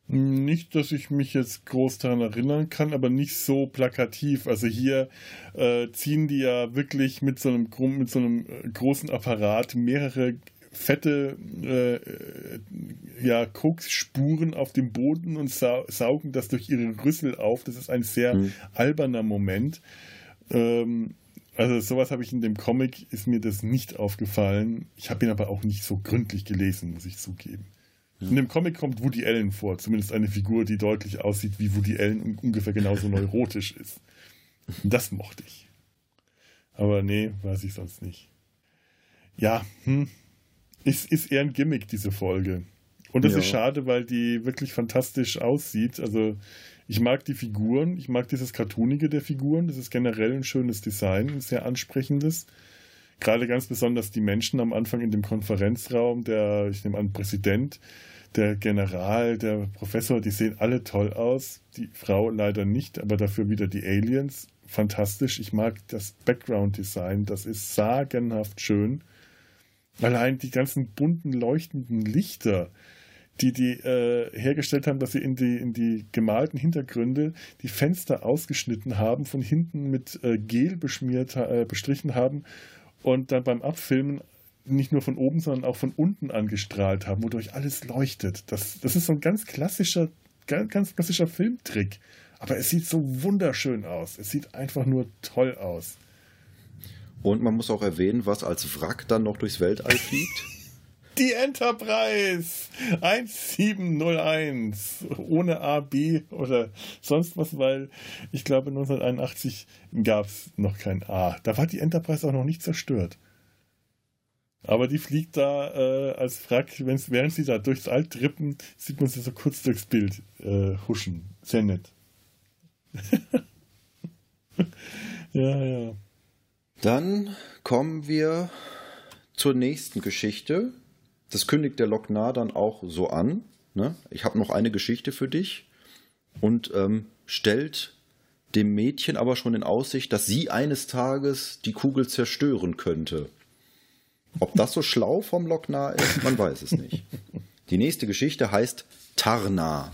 Nicht, dass ich mich jetzt groß daran erinnern kann, aber nicht so plakativ. Also hier äh, ziehen die ja wirklich mit so einem, mit so einem äh, großen Apparat mehrere fette äh, ja, Koksspuren auf dem Boden und sa saugen das durch ihre Rüssel auf. Das ist ein sehr mhm. alberner Moment. Ähm, also sowas habe ich in dem Comic, ist mir das nicht aufgefallen. Ich habe ihn aber auch nicht so gründlich gelesen, muss ich zugeben. In dem Comic kommt Woody Allen vor, zumindest eine Figur, die deutlich aussieht wie Woody Allen und ungefähr genauso neurotisch ist. Das mochte ich. Aber nee, weiß ich sonst nicht. Ja, hm, ist, ist eher ein Gimmick, diese Folge. Und das ja. ist schade, weil die wirklich fantastisch aussieht. Also ich mag die Figuren, ich mag dieses Cartoonige der Figuren. Das ist generell ein schönes Design, ein sehr ansprechendes. Gerade ganz besonders die Menschen am Anfang in dem Konferenzraum, der, ich nehme an, Präsident, der General, der Professor, die sehen alle toll aus. Die Frau leider nicht, aber dafür wieder die Aliens. Fantastisch. Ich mag das Background-Design. Das ist sagenhaft schön. Allein die ganzen bunten, leuchtenden Lichter, die die äh, hergestellt haben, dass sie in die, in die gemalten Hintergründe die Fenster ausgeschnitten haben, von hinten mit äh, Gel beschmiert, äh, bestrichen haben und dann beim Abfilmen nicht nur von oben, sondern auch von unten angestrahlt haben, wodurch alles leuchtet. Das, das ist so ein ganz klassischer, ganz, ganz klassischer Filmtrick. Aber es sieht so wunderschön aus. Es sieht einfach nur toll aus. Und man muss auch erwähnen, was als Wrack dann noch durchs Weltall fliegt. Die Enterprise 1701 ohne A, B oder sonst was, weil ich glaube 1981 gab es noch kein A. Da war die Enterprise auch noch nicht zerstört. Aber die fliegt da äh, als wenn's, während sie da durchs All trippen, sieht man sie so kurz durchs Bild äh, huschen. Sehr nett. ja, ja. Dann kommen wir zur nächsten Geschichte. Das kündigt der Lochnar dann auch so an. Ne? Ich habe noch eine Geschichte für dich und ähm, stellt dem Mädchen aber schon in Aussicht, dass sie eines Tages die Kugel zerstören könnte. Ob das so schlau vom Lochnar ist, man weiß es nicht. Die nächste Geschichte heißt Tarna.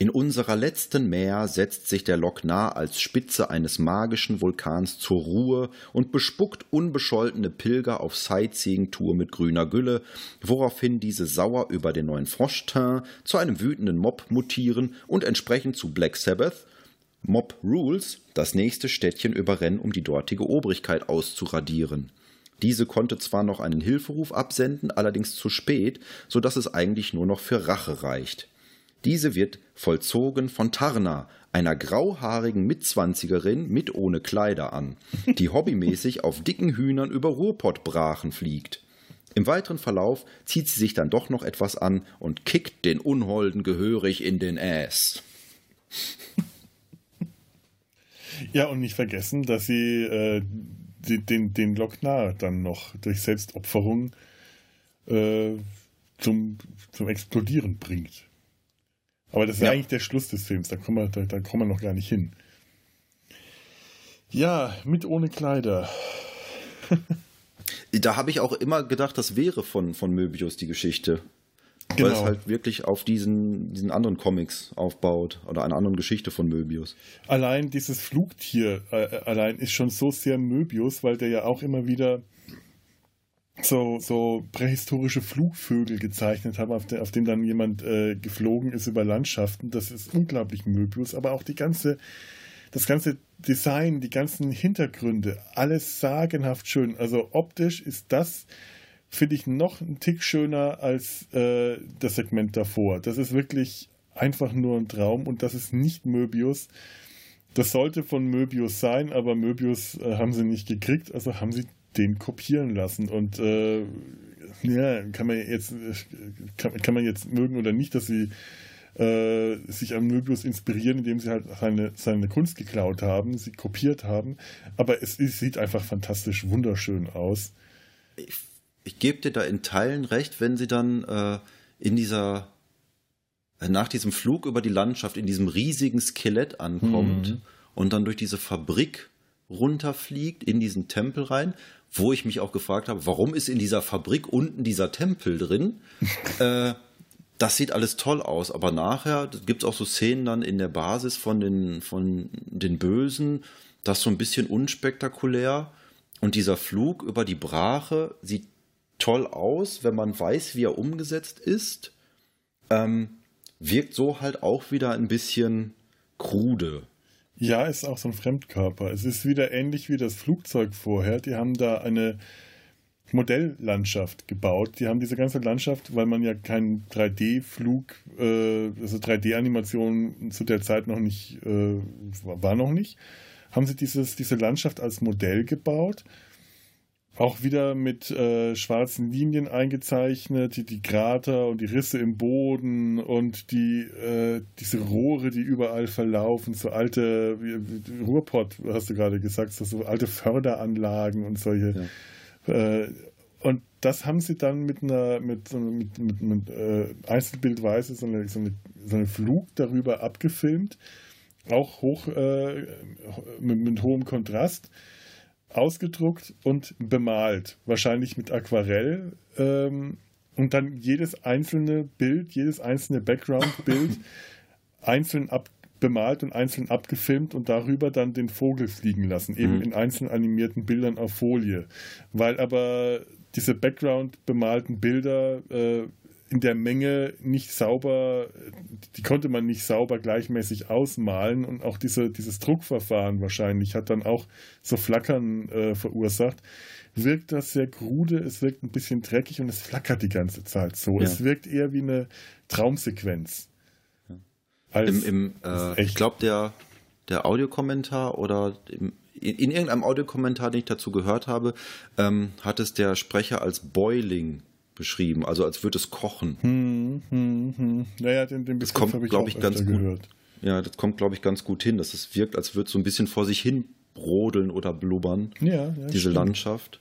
In unserer letzten Meer setzt sich der Lochnar als Spitze eines magischen Vulkans zur Ruhe und bespuckt unbescholtene Pilger auf Sightseeing-Tour mit grüner Gülle, woraufhin diese sauer über den neuen Froschteint zu einem wütenden Mob mutieren und entsprechend zu Black Sabbath Mob Rules das nächste Städtchen überrennen, um die dortige Obrigkeit auszuradieren. Diese konnte zwar noch einen Hilferuf absenden, allerdings zu spät, so dass es eigentlich nur noch für Rache reicht. Diese wird vollzogen von Tarna, einer grauhaarigen Mitzwanzigerin mit ohne Kleider an, die hobbymäßig auf dicken Hühnern über Ruhrpottbrachen fliegt. Im weiteren Verlauf zieht sie sich dann doch noch etwas an und kickt den Unholden gehörig in den Ass. Ja, und nicht vergessen, dass sie äh, den, den Lochnar dann noch durch Selbstopferung äh, zum, zum Explodieren bringt. Aber das ist ja. eigentlich der Schluss des Films, da kommen, wir, da, da kommen wir noch gar nicht hin. Ja, mit ohne Kleider. da habe ich auch immer gedacht, das wäre von, von Möbius die Geschichte. Genau. Weil es halt wirklich auf diesen, diesen anderen Comics aufbaut oder einer anderen Geschichte von Möbius. Allein dieses Flugtier äh, allein ist schon so sehr Möbius, weil der ja auch immer wieder so, so prähistorische Flugvögel gezeichnet haben, auf, der, auf dem dann jemand äh, geflogen ist über Landschaften. Das ist unglaublich Möbius, aber auch die ganze, das ganze Design, die ganzen Hintergründe, alles sagenhaft schön. Also optisch ist das, finde ich, noch ein Tick schöner als äh, das Segment davor. Das ist wirklich einfach nur ein Traum und das ist nicht Möbius. Das sollte von Möbius sein, aber Möbius äh, haben sie nicht gekriegt, also haben sie den kopieren lassen. Und äh, ja, kann man jetzt kann, kann, man jetzt mögen oder nicht, dass sie äh, sich an Möbius inspirieren, indem sie halt seine, seine Kunst geklaut haben, sie kopiert haben. Aber es, es sieht einfach fantastisch wunderschön aus. Ich, ich gebe dir da in Teilen recht, wenn sie dann äh, in dieser äh, nach diesem Flug über die Landschaft in diesem riesigen Skelett ankommt mhm. und dann durch diese Fabrik runterfliegt in diesen Tempel rein wo ich mich auch gefragt habe, warum ist in dieser Fabrik unten dieser Tempel drin? äh, das sieht alles toll aus, aber nachher gibt es auch so Szenen dann in der Basis von den, von den Bösen, das ist so ein bisschen unspektakulär. Und dieser Flug über die Brache sieht toll aus, wenn man weiß, wie er umgesetzt ist. Ähm, wirkt so halt auch wieder ein bisschen krude. Ja, ist auch so ein Fremdkörper. Es ist wieder ähnlich wie das Flugzeug vorher. Die haben da eine Modelllandschaft gebaut. Die haben diese ganze Landschaft, weil man ja keinen 3D-Flug, äh, also 3D-Animation zu der Zeit noch nicht, äh, war noch nicht, haben sie dieses, diese Landschaft als Modell gebaut auch wieder mit äh, schwarzen Linien eingezeichnet, die, die Krater und die Risse im Boden und die äh, diese Rohre, die überall verlaufen, so alte wie, Ruhrpott, hast du gerade gesagt, so, alte Förderanlagen und solche. Ja. Äh, und das haben sie dann mit einer mit mit, mit, mit äh, Einzelbildweise so eine, so, eine, so eine Flug darüber abgefilmt, auch hoch äh, mit, mit hohem Kontrast ausgedruckt und bemalt, wahrscheinlich mit Aquarell. Ähm, und dann jedes einzelne Bild, jedes einzelne Background-Bild einzeln ab, bemalt und einzeln abgefilmt und darüber dann den Vogel fliegen lassen, eben mhm. in einzeln animierten Bildern auf Folie. Weil aber diese Background bemalten Bilder äh, in der Menge nicht sauber, die konnte man nicht sauber gleichmäßig ausmalen und auch diese, dieses Druckverfahren wahrscheinlich hat dann auch so Flackern äh, verursacht. Wirkt das sehr krude, es wirkt ein bisschen dreckig und es flackert die ganze Zeit so. Ja. Es wirkt eher wie eine Traumsequenz. Ja. Im, im, äh, ich glaube, der, der Audiokommentar oder im, in, in, irgendeinem Audiokommentar, den ich dazu gehört habe, ähm, hat es der Sprecher als Boiling beschrieben, also als würde es kochen. Hm, hm, hm. Naja, den, den das kommt, glaube ich, ganz gut. Gehört. Ja, das kommt, glaube ich, ganz gut hin, dass es wirkt, als würde es so ein bisschen vor sich hin brodeln oder blubbern. Ja, ja diese stimmt. Landschaft.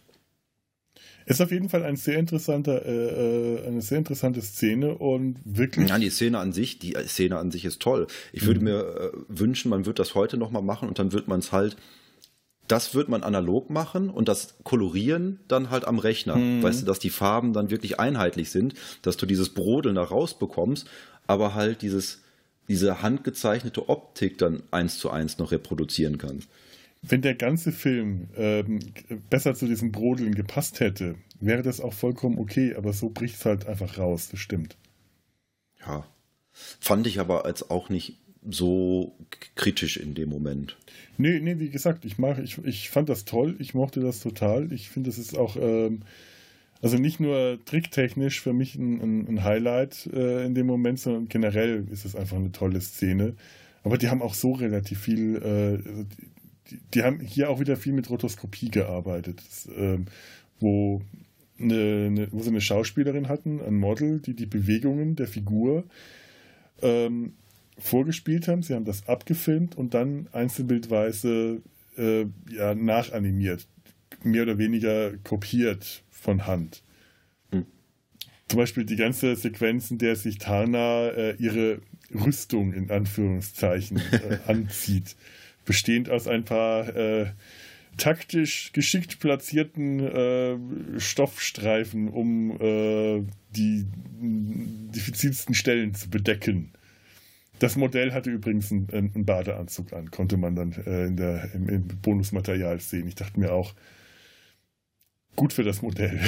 Ist auf jeden Fall ein sehr interessanter, äh, äh, eine sehr interessante Szene und wirklich. Ja, die Szene an sich, die Szene an sich ist toll. Ich würde mhm. mir äh, wünschen, man würde das heute nochmal machen und dann wird man es halt das wird man analog machen und das Kolorieren dann halt am Rechner. Mhm. Weißt du, dass die Farben dann wirklich einheitlich sind, dass du dieses Brodeln da rausbekommst, aber halt dieses, diese handgezeichnete Optik dann eins zu eins noch reproduzieren kannst. Wenn der ganze Film ähm, besser zu diesem Brodeln gepasst hätte, wäre das auch vollkommen okay, aber so bricht es halt einfach raus, das stimmt. Ja. Fand ich aber als auch nicht so kritisch in dem Moment. Nee, nee, wie gesagt, ich mache, ich, ich fand das toll, ich mochte das total. Ich finde, das ist auch, ähm, also nicht nur tricktechnisch für mich ein, ein, ein Highlight äh, in dem Moment, sondern generell ist es einfach eine tolle Szene. Aber die haben auch so relativ viel, äh, also die, die, haben hier auch wieder viel mit Rotoskopie gearbeitet, das, äh, wo, eine, eine, wo sie eine Schauspielerin hatten, ein Model, die die Bewegungen der Figur ähm, vorgespielt haben. Sie haben das abgefilmt und dann einzelbildweise äh, ja, nachanimiert, mehr oder weniger kopiert von Hand. Hm. Zum Beispiel die ganze Sequenz, in der sich Tana äh, ihre Rüstung in Anführungszeichen äh, anzieht, bestehend aus ein paar äh, taktisch geschickt platzierten äh, Stoffstreifen, um äh, die diffizilsten Stellen zu bedecken. Das Modell hatte übrigens einen, einen Badeanzug an, konnte man dann äh, in der, im, im, Bonusmaterial sehen. Ich dachte mir auch, gut für das Modell.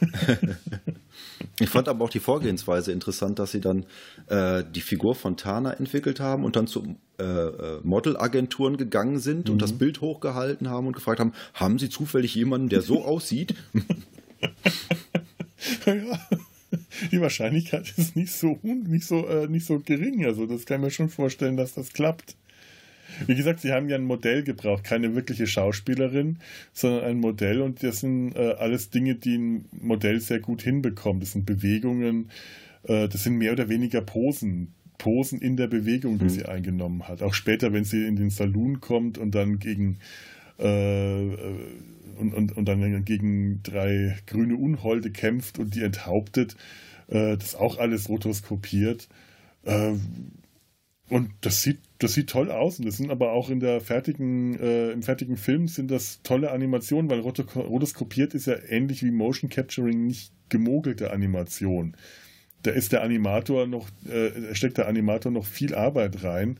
ich fand aber auch die Vorgehensweise interessant, dass sie dann äh, die Figur von Tana entwickelt haben und dann zu äh, äh Modelagenturen gegangen sind mhm. und das Bild hochgehalten haben und gefragt haben, haben Sie zufällig jemanden, der so aussieht? ja die Wahrscheinlichkeit ist nicht so, nicht so, äh, nicht so gering. Also das kann ich mir schon vorstellen, dass das klappt. Wie gesagt, sie haben ja ein Modell gebraucht, keine wirkliche Schauspielerin, sondern ein Modell und das sind äh, alles Dinge, die ein Modell sehr gut hinbekommt. Das sind Bewegungen, äh, das sind mehr oder weniger Posen. Posen in der Bewegung, die mhm. sie eingenommen hat. Auch später, wenn sie in den Saloon kommt und dann gegen äh, äh und, und, und dann gegen drei grüne Unholde kämpft und die enthauptet. Äh, das auch alles rotoskopiert. Äh, und das sieht, das sieht toll aus. Und das sind aber auch in der fertigen, äh, im fertigen Film sind das tolle Animationen, weil rotoskopiert ist ja ähnlich wie Motion Capturing nicht gemogelte Animation. Da ist der Animator noch, äh, steckt der Animator noch viel Arbeit rein.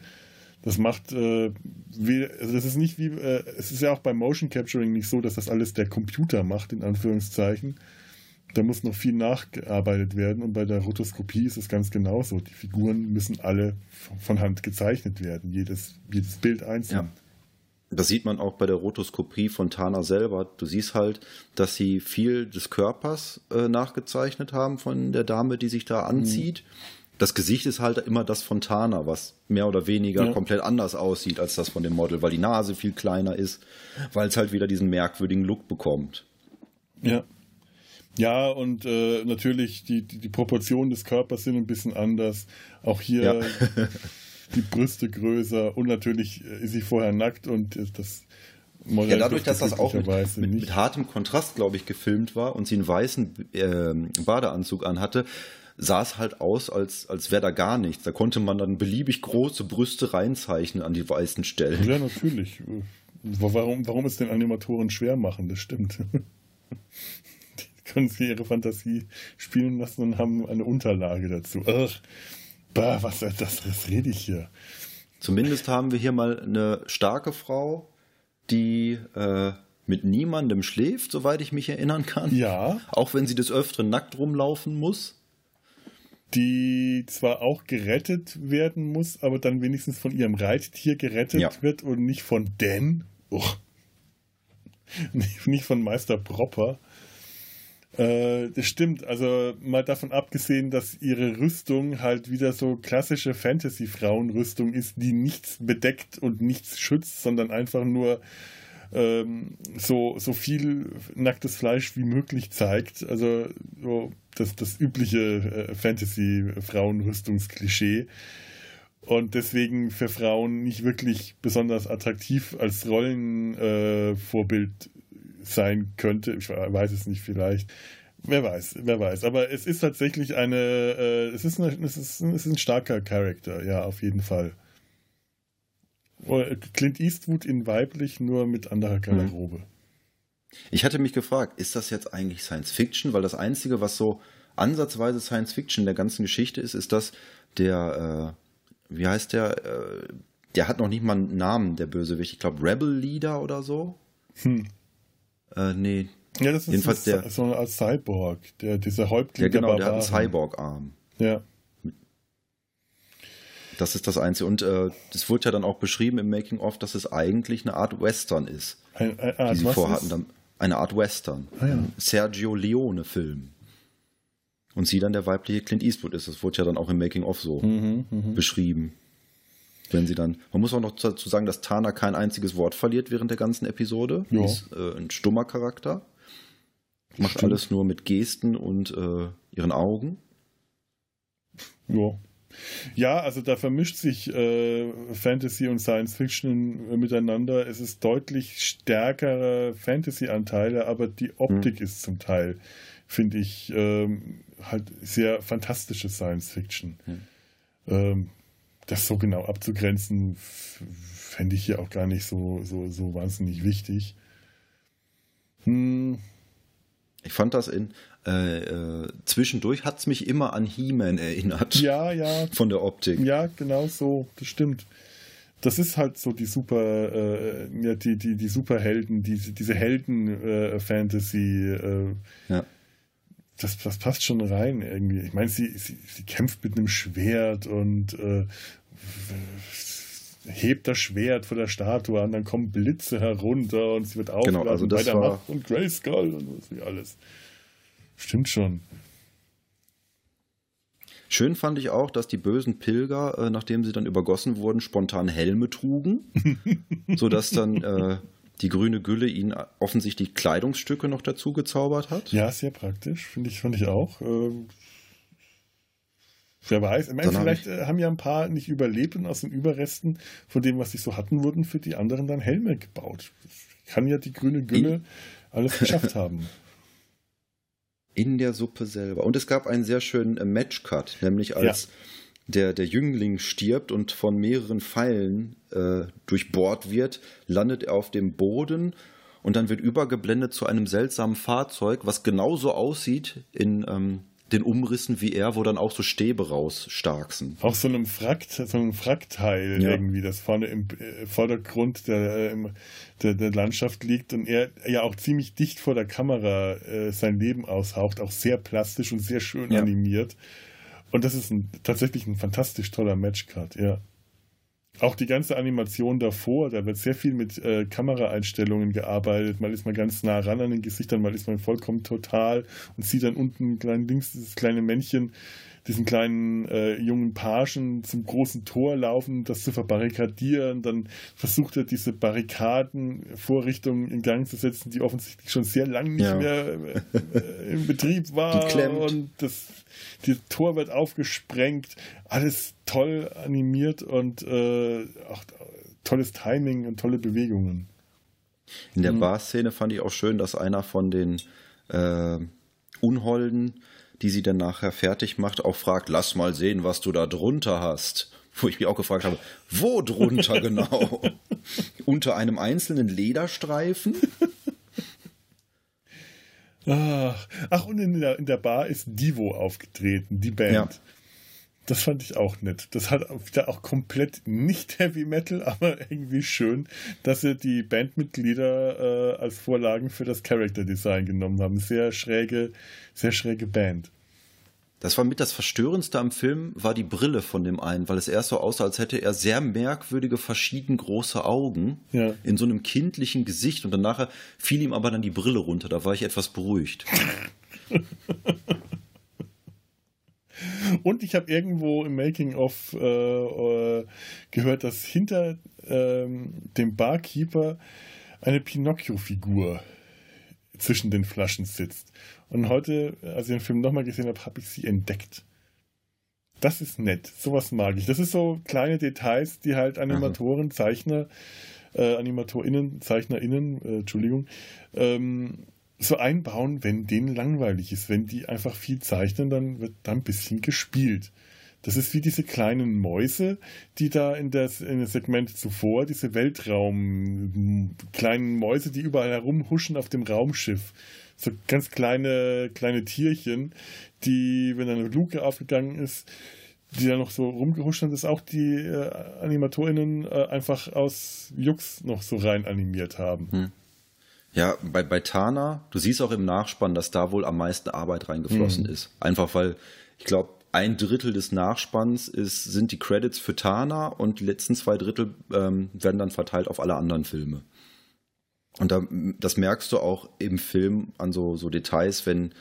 Das macht, äh, wie, also das ist nicht wie, äh, es ist ja auch beim Motion Capturing nicht so, dass das alles der Computer macht, in Anführungszeichen. Da muss noch viel nachgearbeitet werden und bei der Rotoskopie ist es ganz genauso. Die Figuren müssen alle von Hand gezeichnet werden, jedes, jedes Bild einzeln. Ja. Das sieht man auch bei der Rotoskopie von Tana selber. Du siehst halt, dass sie viel des Körpers äh, nachgezeichnet haben von der Dame, die sich da anzieht. Mhm das Gesicht ist halt immer das von Tana, was mehr oder weniger ja. komplett anders aussieht als das von dem Model, weil die Nase viel kleiner ist, weil es halt wieder diesen merkwürdigen Look bekommt. Ja. Ja, und äh, natürlich die, die, die Proportionen des Körpers sind ein bisschen anders. Auch hier ja. die Brüste größer und natürlich ist sie vorher nackt und das ja, dadurch, dass das auch mit, mit, mit, hartem Kontrast, glaube ich, gefilmt war und sie einen weißen äh, Badeanzug anhatte, sah es halt aus, als, als wäre da gar nichts. Da konnte man dann beliebig große Brüste reinzeichnen an die weißen Stellen. Ja, natürlich. Warum, warum es den Animatoren schwer machen, das stimmt. können sie ihre Fantasie spielen lassen und haben eine Unterlage dazu. Ach, bah, was, das, das rede ich hier. Zumindest haben wir hier mal eine starke Frau, die äh, mit niemandem schläft, soweit ich mich erinnern kann. Ja. Auch wenn sie des Öfteren nackt rumlaufen muss. Die zwar auch gerettet werden muss, aber dann wenigstens von ihrem Reittier gerettet ja. wird und nicht von Dan. Oh. Nicht von Meister Propper. Äh, das stimmt, also mal davon abgesehen, dass ihre Rüstung halt wieder so klassische Fantasy-Frauenrüstung ist, die nichts bedeckt und nichts schützt, sondern einfach nur ähm, so, so viel nacktes Fleisch wie möglich zeigt. Also so das, das übliche äh, Fantasy-Frauenrüstungsklischee. Und deswegen für Frauen nicht wirklich besonders attraktiv als Rollenvorbild äh, sein könnte. Ich weiß es nicht, vielleicht. Wer weiß, wer weiß. Aber es ist tatsächlich eine, äh, es, ist eine es, ist, es ist ein starker Charakter, ja, auf jeden Fall. Clint Eastwood in weiblich, nur mit anderer Garderobe. Mhm. Ich hatte mich gefragt, ist das jetzt eigentlich Science Fiction? Weil das Einzige, was so ansatzweise Science Fiction der ganzen Geschichte ist, ist, dass der, äh, wie heißt der, äh, der hat noch nicht mal einen Namen, der Bösewicht. Ich glaube, Rebel Leader oder so. Hm. Äh, nee. Ja, das ist Jedenfalls der, so eine Art Cyborg, der, dieser Häuptling ja, genau, der, der hat einen Cyborg-Arm. Ja. Das ist das Einzige. Und äh, das wurde ja dann auch beschrieben im Making-of, dass es eigentlich eine Art Western ist. Ein, ein, ein, die sie vorhatten. Dann, eine Art Western. Ah, ja. Sergio Leone-Film. Und sie dann der weibliche Clint Eastwood ist. Das wurde ja dann auch im Making-of so mhm, mhm. beschrieben wenn sie dann. Man muss auch noch dazu sagen, dass Tana kein einziges Wort verliert während der ganzen Episode. Ja. ist äh, ein stummer Charakter. Macht Stimmt. alles nur mit Gesten und äh, ihren Augen. Ja. Ja, also da vermischt sich äh, Fantasy und Science Fiction äh, miteinander. Es ist deutlich stärkere Fantasy-Anteile, aber die Optik hm. ist zum Teil, finde ich, ähm, halt sehr fantastische Science Fiction. Hm. Ähm, das so genau abzugrenzen, fände ich hier auch gar nicht so, so, so wahnsinnig wichtig. Hm. Ich fand das in äh, äh, zwischendurch hat es mich immer an He-Man erinnert. Ja, ja. Von der Optik. Ja, genau so, das stimmt. Das ist halt so die super, äh, ja, die, die, die Superhelden, diese, diese Helden-Fantasy. Äh, ja das, das passt schon rein irgendwie. Ich meine, sie, sie, sie kämpft mit einem Schwert und äh, hebt das Schwert vor der Statue an, dann kommen Blitze herunter und sie wird aufgeladen genau, also bei der war... Macht und Grayskull und was wie alles. Stimmt schon. Schön fand ich auch, dass die bösen Pilger, äh, nachdem sie dann übergossen wurden, spontan Helme trugen, sodass dann äh, die grüne Gülle ihnen offensichtlich Kleidungsstücke noch dazu gezaubert hat. Ja, sehr praktisch, finde ich, finde ich auch. Äh, wer weiß, ich meine, vielleicht hab haben ja ein paar nicht überlebt und aus den Überresten von dem, was sie so hatten, wurden für die anderen dann Helme gebaut. Kann ja die grüne Gülle In... alles geschafft haben. In der Suppe selber. Und es gab einen sehr schönen äh, Matchcut, nämlich als ja der, der Jüngling stirbt und von mehreren Pfeilen äh, durchbohrt wird, landet er auf dem Boden und dann wird übergeblendet zu einem seltsamen Fahrzeug, was genauso aussieht in ähm, den Umrissen wie er, wo dann auch so Stäbe rausstarksen. Auch so einem Frakt, so einem Frackteil ja. irgendwie, das vorne im äh, Vordergrund der, äh, der, der, Landschaft liegt und er ja auch ziemlich dicht vor der Kamera äh, sein Leben aushaucht, auch sehr plastisch und sehr schön ja. animiert. Und das ist ein, tatsächlich ein fantastisch toller Matchcard, ja. Auch die ganze Animation davor, da wird sehr viel mit äh, Kameraeinstellungen gearbeitet. Mal ist man ganz nah ran an den Gesichtern, mal ist man vollkommen total und sieht dann unten klein links dieses kleine Männchen, diesen kleinen äh, jungen Pagen zum großen Tor laufen, das zu verbarrikadieren. Dann versucht er diese Barrikadenvorrichtungen in Gang zu setzen, die offensichtlich schon sehr lange nicht ja. mehr äh, in Betrieb war. Und das, das Tor wird aufgesprengt. Alles toll animiert und äh, auch tolles Timing und tolle Bewegungen. In der mhm. Bar-Szene fand ich auch schön, dass einer von den äh, Unholden, die sie dann nachher fertig macht, auch fragt, lass mal sehen, was du da drunter hast. Wo ich mich auch gefragt habe, wo drunter genau? Unter einem einzelnen Lederstreifen? Ach, ach und in der, in der Bar ist Divo aufgetreten, die Band. Ja. Das fand ich auch nett. Das hat wieder auch komplett nicht Heavy Metal, aber irgendwie schön, dass sie die Bandmitglieder äh, als Vorlagen für das Character Design genommen haben. Sehr schräge, sehr schräge Band. Das war mit das Verstörendste am Film, war die Brille von dem einen, weil es erst so aussah, als hätte er sehr merkwürdige, verschieden große Augen ja. in so einem kindlichen Gesicht und danach fiel ihm aber dann die Brille runter. Da war ich etwas beruhigt. Und ich habe irgendwo im Making-of äh, äh, gehört, dass hinter ähm, dem Barkeeper eine Pinocchio-Figur zwischen den Flaschen sitzt. Und heute, als ich den Film nochmal gesehen habe, habe ich sie entdeckt. Das ist nett. Sowas mag ich. Das ist so kleine Details, die halt Animatoren, Zeichner, äh, AnimatorInnen, ZeichnerInnen, äh, Entschuldigung, ähm, so einbauen, wenn denen langweilig ist. Wenn die einfach viel zeichnen, dann wird da ein bisschen gespielt. Das ist wie diese kleinen Mäuse, die da in, das, in dem Segment zuvor, diese Weltraum, kleinen Mäuse, die überall herumhuschen auf dem Raumschiff. So ganz kleine, kleine Tierchen, die, wenn eine Luke aufgegangen ist, die da noch so rumgehuscht haben, dass auch die äh, AnimatorInnen äh, einfach aus Jux noch so rein animiert haben. Hm. Ja, bei, bei Tana, du siehst auch im Nachspann, dass da wohl am meisten Arbeit reingeflossen mhm. ist. Einfach weil, ich glaube, ein Drittel des Nachspanns ist, sind die Credits für Tana und die letzten zwei Drittel ähm, werden dann verteilt auf alle anderen Filme. Und da, das merkst du auch im Film an so, so Details, wenn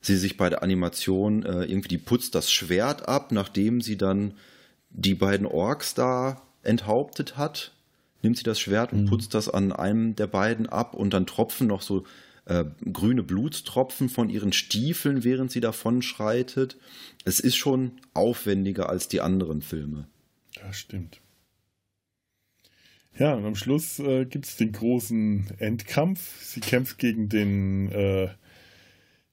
sie sich bei der Animation äh, irgendwie, die putzt das Schwert ab, nachdem sie dann die beiden Orks da enthauptet hat nimmt sie das Schwert und mhm. putzt das an einem der beiden ab und dann tropfen noch so äh, grüne Blutstropfen von ihren Stiefeln, während sie davon schreitet. Es ist schon aufwendiger als die anderen Filme. Ja, stimmt. Ja, und am Schluss äh, gibt es den großen Endkampf. Sie kämpft gegen den äh,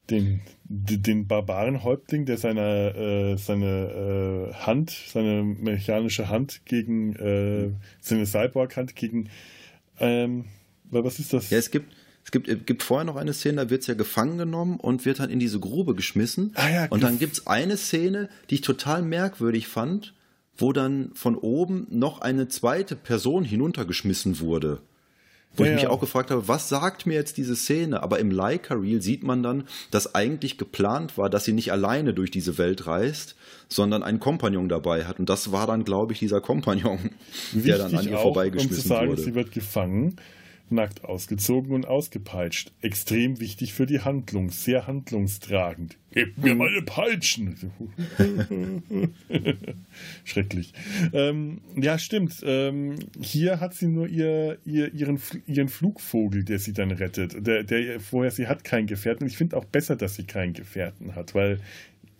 den, den Barbarenhäuptling, der seine, äh, seine äh, Hand, seine mechanische Hand gegen äh, seine Cyborg-Hand gegen ähm, was ist das? Ja, es gibt, es gibt, es gibt vorher noch eine Szene, da wird es ja gefangen genommen und wird dann in diese Grube geschmissen. Ah, ja, und dann gibt es eine Szene, die ich total merkwürdig fand, wo dann von oben noch eine zweite Person hinuntergeschmissen wurde. Wo ja, ich mich ja. auch gefragt habe, was sagt mir jetzt diese Szene? Aber im Leica-Reel sieht man dann, dass eigentlich geplant war, dass sie nicht alleine durch diese Welt reist, sondern einen Kompagnon dabei hat. Und das war dann, glaube ich, dieser Kompagnon, der dann an ihr auch, vorbeigeschmissen um zu sagen, wurde. Sie wird gefangen nackt ausgezogen und ausgepeitscht. Extrem wichtig für die Handlung, sehr handlungstragend. Gebt mir meine Peitschen! Schrecklich. Ähm, ja, stimmt. Ähm, hier hat sie nur ihr, ihr, ihren, ihren Flugvogel, der sie dann rettet. Der, der vorher, sie hat keinen Gefährten. Ich finde auch besser, dass sie keinen Gefährten hat, weil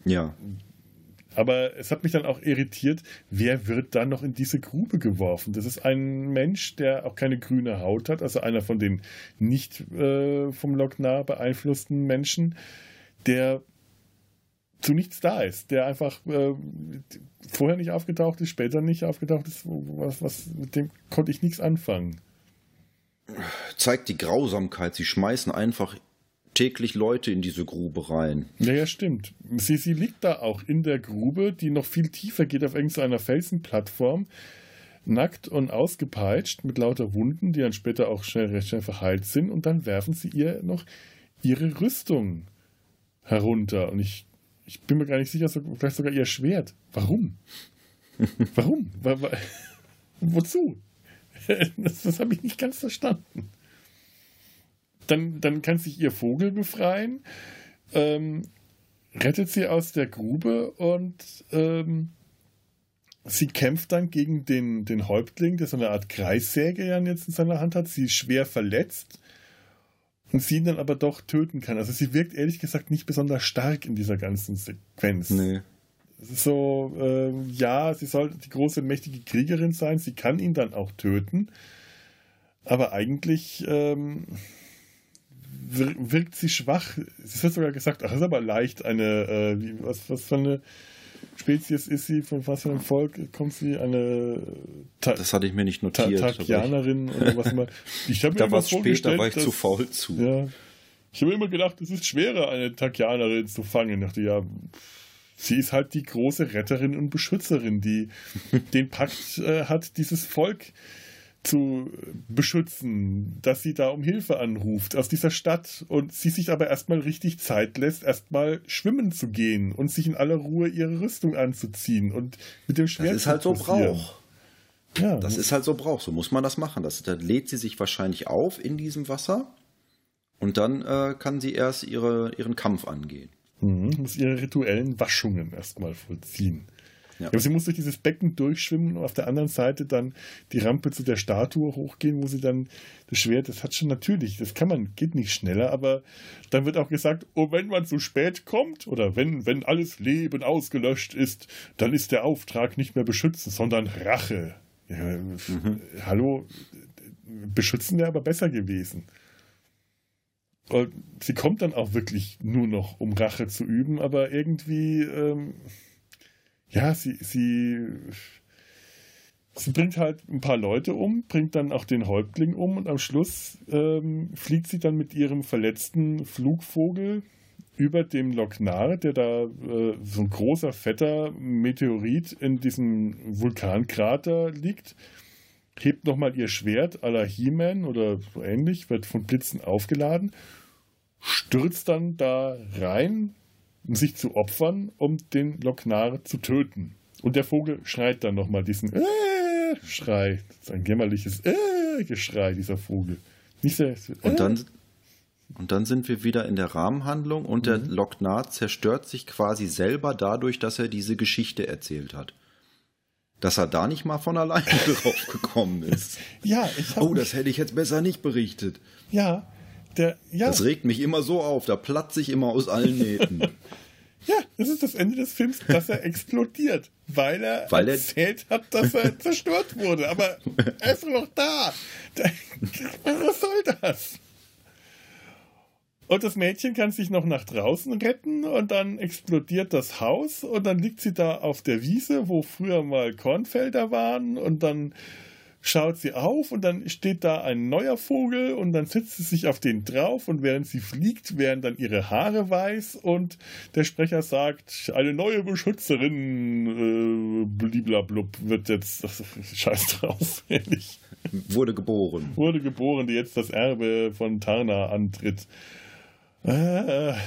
ja. Aber es hat mich dann auch irritiert, wer wird dann noch in diese Grube geworfen? Das ist ein Mensch, der auch keine grüne Haut hat, also einer von den nicht äh, vom Locknar beeinflussten Menschen, der zu nichts da ist, der einfach äh, vorher nicht aufgetaucht ist, später nicht aufgetaucht ist, was, was, mit dem konnte ich nichts anfangen. Zeigt die Grausamkeit. Sie schmeißen einfach täglich Leute in diese Grube rein. Ja, ja, stimmt. Sie, sie liegt da auch in der Grube, die noch viel tiefer geht auf irgendeiner Felsenplattform, nackt und ausgepeitscht mit lauter Wunden, die dann später auch schnell, recht schnell verheilt sind und dann werfen sie ihr noch ihre Rüstung herunter und ich, ich bin mir gar nicht sicher, vielleicht sogar ihr Schwert. Warum? Warum? Wozu? Das, das habe ich nicht ganz verstanden dann, dann kann sich ihr Vogel befreien. Ähm, rettet sie aus der Grube und ähm, sie kämpft dann gegen den, den Häuptling, der so eine Art Kreissäge ja jetzt in seiner Hand hat. Sie ist schwer verletzt und sie ihn dann aber doch töten kann. Also sie wirkt ehrlich gesagt nicht besonders stark in dieser ganzen Sequenz. Nee. So, äh, ja, sie soll die große, mächtige Kriegerin sein, sie kann ihn dann auch töten, aber eigentlich ähm, wirkt sie schwach. Es wird sogar gesagt, ach, ist aber leicht eine, äh, wie, was, was für eine Spezies ist sie, von was für einem Volk kommt sie? Eine Ta Das hatte ich mir nicht notiert. Ta Takianerin oder was immer. Ich habe mir da war es später, war ich dass, zu faul zu. Ja, ich habe immer gedacht, es ist schwerer, eine Takianerin zu fangen. Ich dachte, ja, sie ist halt die große Retterin und Beschützerin, die den Pakt äh, hat, dieses Volk zu beschützen, dass sie da um Hilfe anruft aus dieser Stadt und sie sich aber erstmal richtig Zeit lässt, erstmal schwimmen zu gehen und sich in aller Ruhe ihre Rüstung anzuziehen und mit dem Schwert. Das ist halt so Brauch. Ja, das ist halt so Brauch, so muss man das machen. Das, da lädt sie sich wahrscheinlich auf in diesem Wasser und dann äh, kann sie erst ihre, ihren Kampf angehen. Mhm, muss ihre rituellen Waschungen erstmal vollziehen. Ja. Aber sie muss durch dieses Becken durchschwimmen und auf der anderen Seite dann die Rampe zu der Statue hochgehen, wo sie dann das Schwert, das hat schon natürlich, das kann man, geht nicht schneller, aber dann wird auch gesagt, oh, wenn man zu spät kommt oder wenn, wenn alles Leben ausgelöscht ist, dann ist der Auftrag nicht mehr beschützen, sondern Rache. Ja, mhm. Hallo, beschützen wäre aber besser gewesen. Und sie kommt dann auch wirklich nur noch, um Rache zu üben, aber irgendwie, ähm, ja, sie, sie, sie bringt halt ein paar Leute um, bringt dann auch den Häuptling um und am Schluss ähm, fliegt sie dann mit ihrem verletzten Flugvogel über dem Loknar, der da äh, so ein großer, fetter Meteorit in diesem Vulkankrater liegt, hebt nochmal ihr Schwert à la He-Man oder so ähnlich, wird von Blitzen aufgeladen, stürzt dann da rein, sich zu opfern, um den Loknar zu töten. Und der Vogel schreit dann nochmal diesen äh, Schrei. Das ist ein jämmerliches äh, Geschrei, dieser Vogel. Nicht sehr, äh. und, dann, und dann sind wir wieder in der Rahmenhandlung und mhm. der Loknar zerstört sich quasi selber dadurch, dass er diese Geschichte erzählt hat. Dass er da nicht mal von alleine drauf gekommen ist. ja, ich Oh, das hätte ich jetzt besser nicht berichtet. Ja, der, ja. Das regt mich immer so auf, da platze ich immer aus allen Nähten. ja, das ist das Ende des Films, dass er explodiert, weil er weil erzählt er... hat, dass er zerstört wurde. Aber er ist noch da. Was soll das? Und das Mädchen kann sich noch nach draußen retten und dann explodiert das Haus und dann liegt sie da auf der Wiese, wo früher mal Kornfelder waren und dann schaut sie auf und dann steht da ein neuer Vogel und dann setzt sie sich auf den drauf und während sie fliegt, werden dann ihre Haare weiß und der Sprecher sagt, eine neue Beschützerin, äh, bliblablub, wird jetzt, ach, scheiß drauf, ehrlich. Wurde geboren. Wurde geboren, die jetzt das Erbe von Tarna antritt. Äh.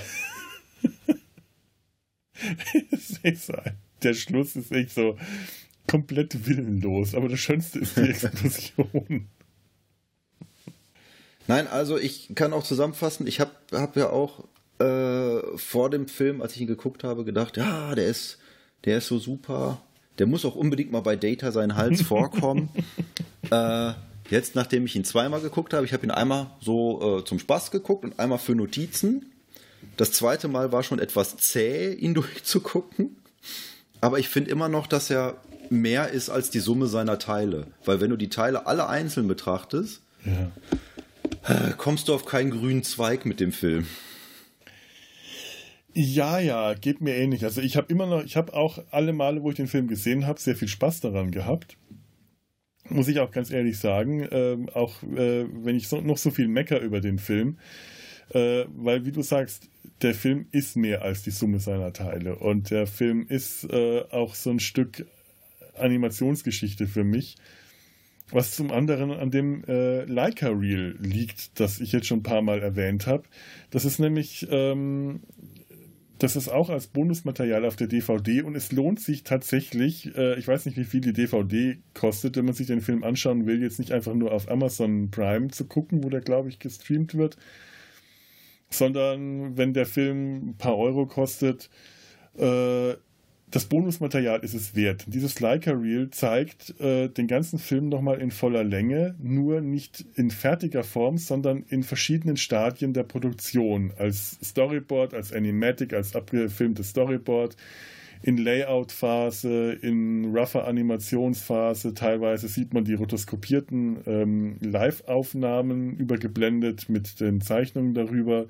der Schluss ist echt so, komplett willenlos, aber das Schönste ist die Explosion. Nein, also ich kann auch zusammenfassen, ich habe hab ja auch äh, vor dem Film, als ich ihn geguckt habe, gedacht, ja, der ist, der ist so super, der muss auch unbedingt mal bei Data seinen Hals vorkommen. äh, jetzt, nachdem ich ihn zweimal geguckt habe, ich habe ihn einmal so äh, zum Spaß geguckt und einmal für Notizen. Das zweite Mal war schon etwas zäh, ihn durchzugucken. Aber ich finde immer noch, dass er mehr ist als die Summe seiner Teile. Weil wenn du die Teile alle einzeln betrachtest, ja. kommst du auf keinen grünen Zweig mit dem Film. Ja, ja, geht mir ähnlich. Also ich habe immer noch, ich habe auch alle Male, wo ich den Film gesehen habe, sehr viel Spaß daran gehabt. Muss ich auch ganz ehrlich sagen, ähm, auch äh, wenn ich so, noch so viel mecker über den Film, äh, weil wie du sagst, der Film ist mehr als die Summe seiner Teile und der Film ist äh, auch so ein Stück Animationsgeschichte für mich. Was zum anderen an dem äh, Leica Reel liegt, das ich jetzt schon ein paar Mal erwähnt habe. Das ist nämlich, ähm, das ist auch als Bonusmaterial auf der DVD und es lohnt sich tatsächlich, äh, ich weiß nicht, wie viel die DVD kostet, wenn man sich den Film anschauen will, jetzt nicht einfach nur auf Amazon Prime zu gucken, wo der, glaube ich, gestreamt wird, sondern wenn der Film ein paar Euro kostet, äh, das Bonusmaterial ist es wert. Dieses Leica Reel zeigt äh, den ganzen Film nochmal in voller Länge, nur nicht in fertiger Form, sondern in verschiedenen Stadien der Produktion. Als Storyboard, als Animatic, als abgefilmtes Storyboard, in Layout-Phase, in rougher Animationsphase. Teilweise sieht man die rotoskopierten ähm, Live-Aufnahmen übergeblendet mit den Zeichnungen darüber.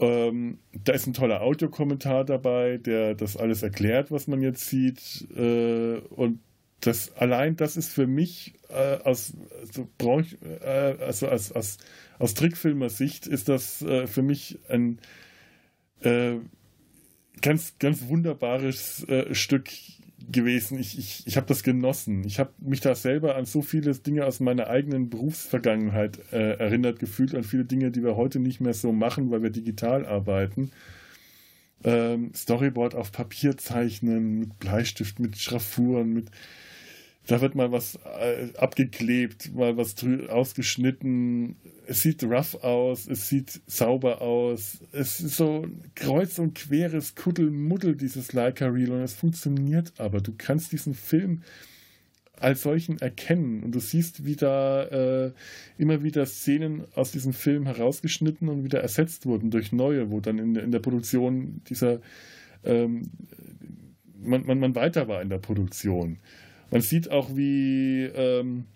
Ähm, da ist ein toller Audiokommentar dabei, der das alles erklärt, was man jetzt sieht. Äh, und das allein das ist für mich äh, aus, also, Branche, äh, also aus, aus, aus Trickfilmer-Sicht ist das äh, für mich ein äh, ganz, ganz wunderbares äh, Stück gewesen. Ich, ich, ich habe das genossen. Ich habe mich da selber an so viele Dinge aus meiner eigenen Berufsvergangenheit äh, erinnert gefühlt, an viele Dinge, die wir heute nicht mehr so machen, weil wir digital arbeiten. Ähm, Storyboard auf Papier zeichnen, mit Bleistift, mit Schraffuren, mit da wird mal was äh, abgeklebt, mal was ausgeschnitten. Es sieht rough aus, es sieht sauber aus. Es ist so kreuz und queres Kuddelmuddel, dieses Leica Reel, und es funktioniert aber. Du kannst diesen Film als solchen erkennen und du siehst, wie da äh, immer wieder Szenen aus diesem Film herausgeschnitten und wieder ersetzt wurden durch neue, wo dann in, in der Produktion dieser ähm, man, man, man weiter war in der Produktion. Man sieht auch, wie ähm,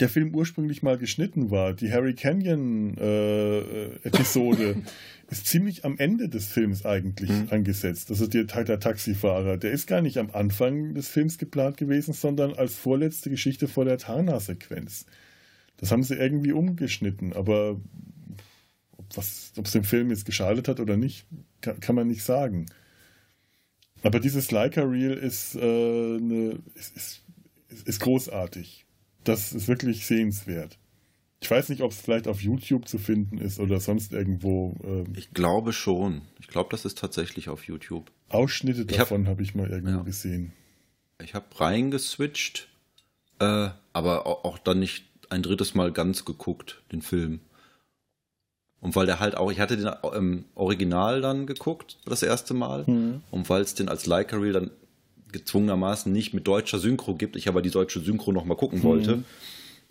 der Film ursprünglich mal geschnitten war. Die Harry Canyon-Episode äh, ist ziemlich am Ende des Films eigentlich mhm. angesetzt. Also der, der Taxifahrer, der ist gar nicht am Anfang des Films geplant gewesen, sondern als vorletzte Geschichte vor der Tana-Sequenz. Das haben sie irgendwie umgeschnitten, aber ob es dem Film jetzt geschadet hat oder nicht, kann, kann man nicht sagen. Aber dieses Leica Reel ist, äh, ne, ist, ist, ist, großartig. Das ist wirklich sehenswert. Ich weiß nicht, ob es vielleicht auf YouTube zu finden ist oder sonst irgendwo. Ähm, ich glaube schon. Ich glaube, das ist tatsächlich auf YouTube. Ausschnitte davon habe hab ich mal irgendwo ja. gesehen. Ich habe reingeswitcht, äh, aber auch, auch dann nicht ein drittes Mal ganz geguckt, den Film. Und weil der halt auch, ich hatte den im ähm, Original dann geguckt, das erste Mal. Mhm. Und weil es den als Leica Reel dann gezwungenermaßen nicht mit deutscher Synchro gibt, ich aber die deutsche Synchro nochmal gucken mhm. wollte,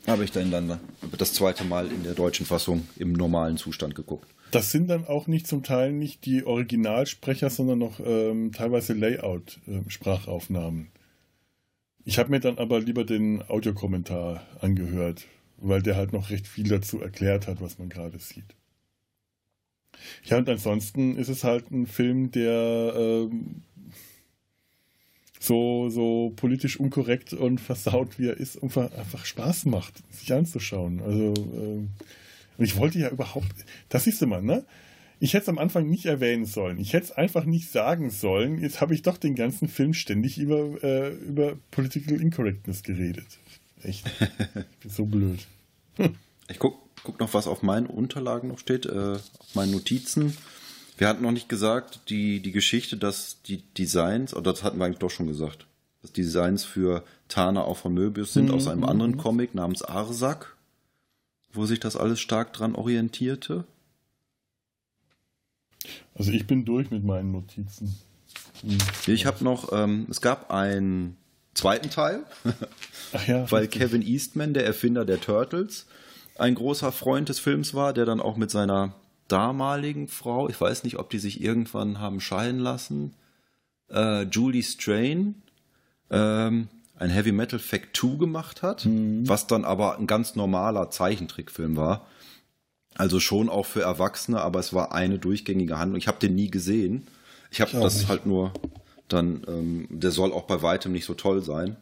habe ich dann, dann das zweite Mal in der deutschen Fassung im normalen Zustand geguckt. Das sind dann auch nicht zum Teil nicht die Originalsprecher, sondern noch ähm, teilweise Layout-Sprachaufnahmen. Äh, ich habe mir dann aber lieber den Audiokommentar angehört, weil der halt noch recht viel dazu erklärt hat, was man gerade sieht. Ja, und ansonsten ist es halt ein Film, der ähm, so, so politisch unkorrekt und versaut, wie er ist, einfach Spaß macht, sich anzuschauen. Also, ähm, ich wollte ja überhaupt, das siehst du mal, ne? Ich hätte es am Anfang nicht erwähnen sollen. Ich hätte es einfach nicht sagen sollen. Jetzt habe ich doch den ganzen Film ständig über, äh, über Political Incorrectness geredet. Echt. Ich bin so blöd. Ich gucke guck noch, was auf meinen Unterlagen noch steht, äh, auf meinen Notizen. Wir hatten noch nicht gesagt, die, die Geschichte, dass die Designs, oder das hatten wir eigentlich doch schon gesagt, dass die Designs für Tana auch von Möbius sind mhm. aus einem mhm, anderen mhm. Comic namens Arsak, wo sich das alles stark dran orientierte. Also ich bin durch mit meinen Notizen. Mhm. Ich habe noch, ähm, es gab einen zweiten Teil, ja, weil Kevin Eastman, der Erfinder der Turtles, ein großer Freund des Films war, der dann auch mit seiner damaligen Frau, ich weiß nicht, ob die sich irgendwann haben scheiden lassen, äh, Julie Strain, ähm, ein Heavy Metal Fact 2 gemacht hat, mhm. was dann aber ein ganz normaler Zeichentrickfilm war. Also schon auch für Erwachsene, aber es war eine durchgängige Handlung. Ich habe den nie gesehen. Ich habe das nicht. halt nur dann, ähm, der soll auch bei weitem nicht so toll sein.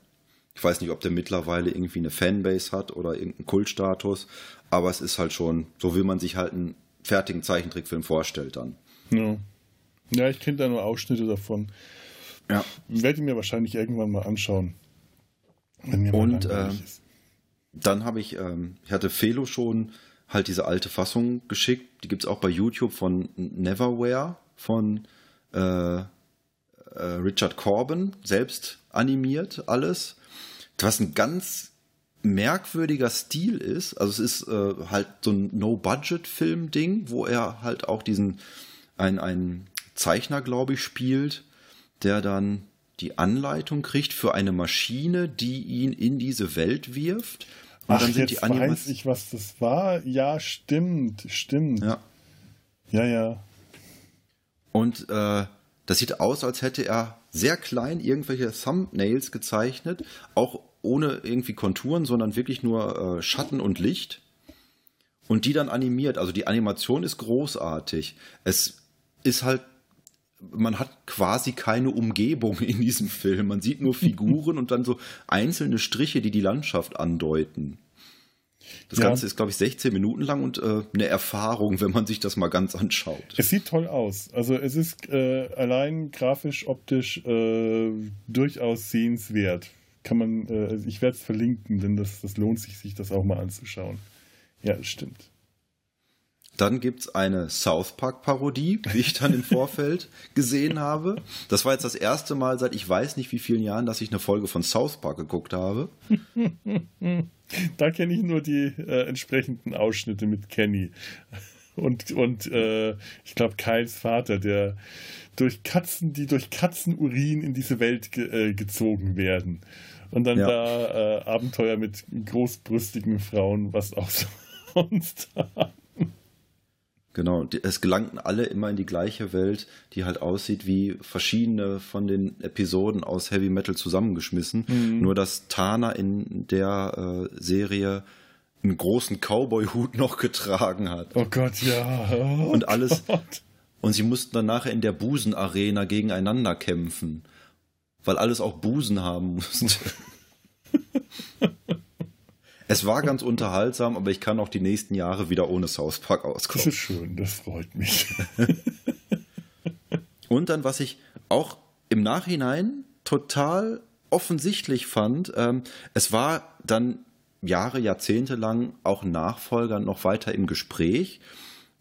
Ich weiß nicht, ob der mittlerweile irgendwie eine Fanbase hat oder irgendeinen Kultstatus, aber es ist halt schon, so wie man sich halt einen fertigen Zeichentrickfilm vorstellt dann. Ja, ja ich kenne da nur Ausschnitte davon. Ja. Werde ich mir wahrscheinlich irgendwann mal anschauen. Wenn mir Und äh, dann habe ich, ähm, ich hatte Felo schon halt diese alte Fassung geschickt. Die gibt es auch bei YouTube von Neverwhere von äh, äh, Richard Corbin, selbst animiert alles was ein ganz merkwürdiger Stil ist. Also es ist äh, halt so ein No-Budget-Film-Ding, wo er halt auch diesen, ein, ein Zeichner, glaube ich, spielt, der dann die Anleitung kriegt für eine Maschine, die ihn in diese Welt wirft. Und Ach, dann sind jetzt die weiß ich, was das war. Ja, stimmt, stimmt. Ja. Ja, ja. Und äh, das sieht aus, als hätte er sehr klein irgendwelche Thumbnails gezeichnet, auch ohne irgendwie Konturen, sondern wirklich nur äh, Schatten und Licht. Und die dann animiert. Also die Animation ist großartig. Es ist halt, man hat quasi keine Umgebung in diesem Film. Man sieht nur Figuren und dann so einzelne Striche, die die Landschaft andeuten. Das ja. Ganze ist, glaube ich, 16 Minuten lang und äh, eine Erfahrung, wenn man sich das mal ganz anschaut. Es sieht toll aus. Also es ist äh, allein grafisch, optisch äh, durchaus sehenswert. Kann man, äh, ich werde es verlinken, denn das, das lohnt sich, sich das auch mal anzuschauen. Ja, das stimmt. Dann gibt es eine South Park-Parodie, wie ich dann im Vorfeld gesehen habe. Das war jetzt das erste Mal seit ich weiß nicht wie vielen Jahren, dass ich eine Folge von South Park geguckt habe. da kenne ich nur die äh, entsprechenden Ausschnitte mit Kenny. Und, und äh, ich glaube, Kyles Vater, der durch Katzen, die durch Katzenurin in diese Welt ge äh, gezogen werden. Und dann ja. da äh, Abenteuer mit großbrüstigen Frauen, was auch sonst haben. Genau, es gelangten alle immer in die gleiche Welt, die halt aussieht wie verschiedene von den Episoden aus Heavy Metal zusammengeschmissen. Mhm. Nur dass Tana in der äh, Serie einen großen Cowboy-Hut noch getragen hat. Oh Gott, ja. Oh und alles. Gott. Und sie mussten dann nachher in der Busen-Arena gegeneinander kämpfen. Weil alles auch Busen haben musste. Es war ganz unterhaltsam, aber ich kann auch die nächsten Jahre wieder ohne South Park auskommen. Das ist schön, das freut mich. Und dann, was ich auch im Nachhinein total offensichtlich fand, ähm, es war dann Jahre, Jahrzehnte lang auch ein Nachfolger noch weiter im Gespräch,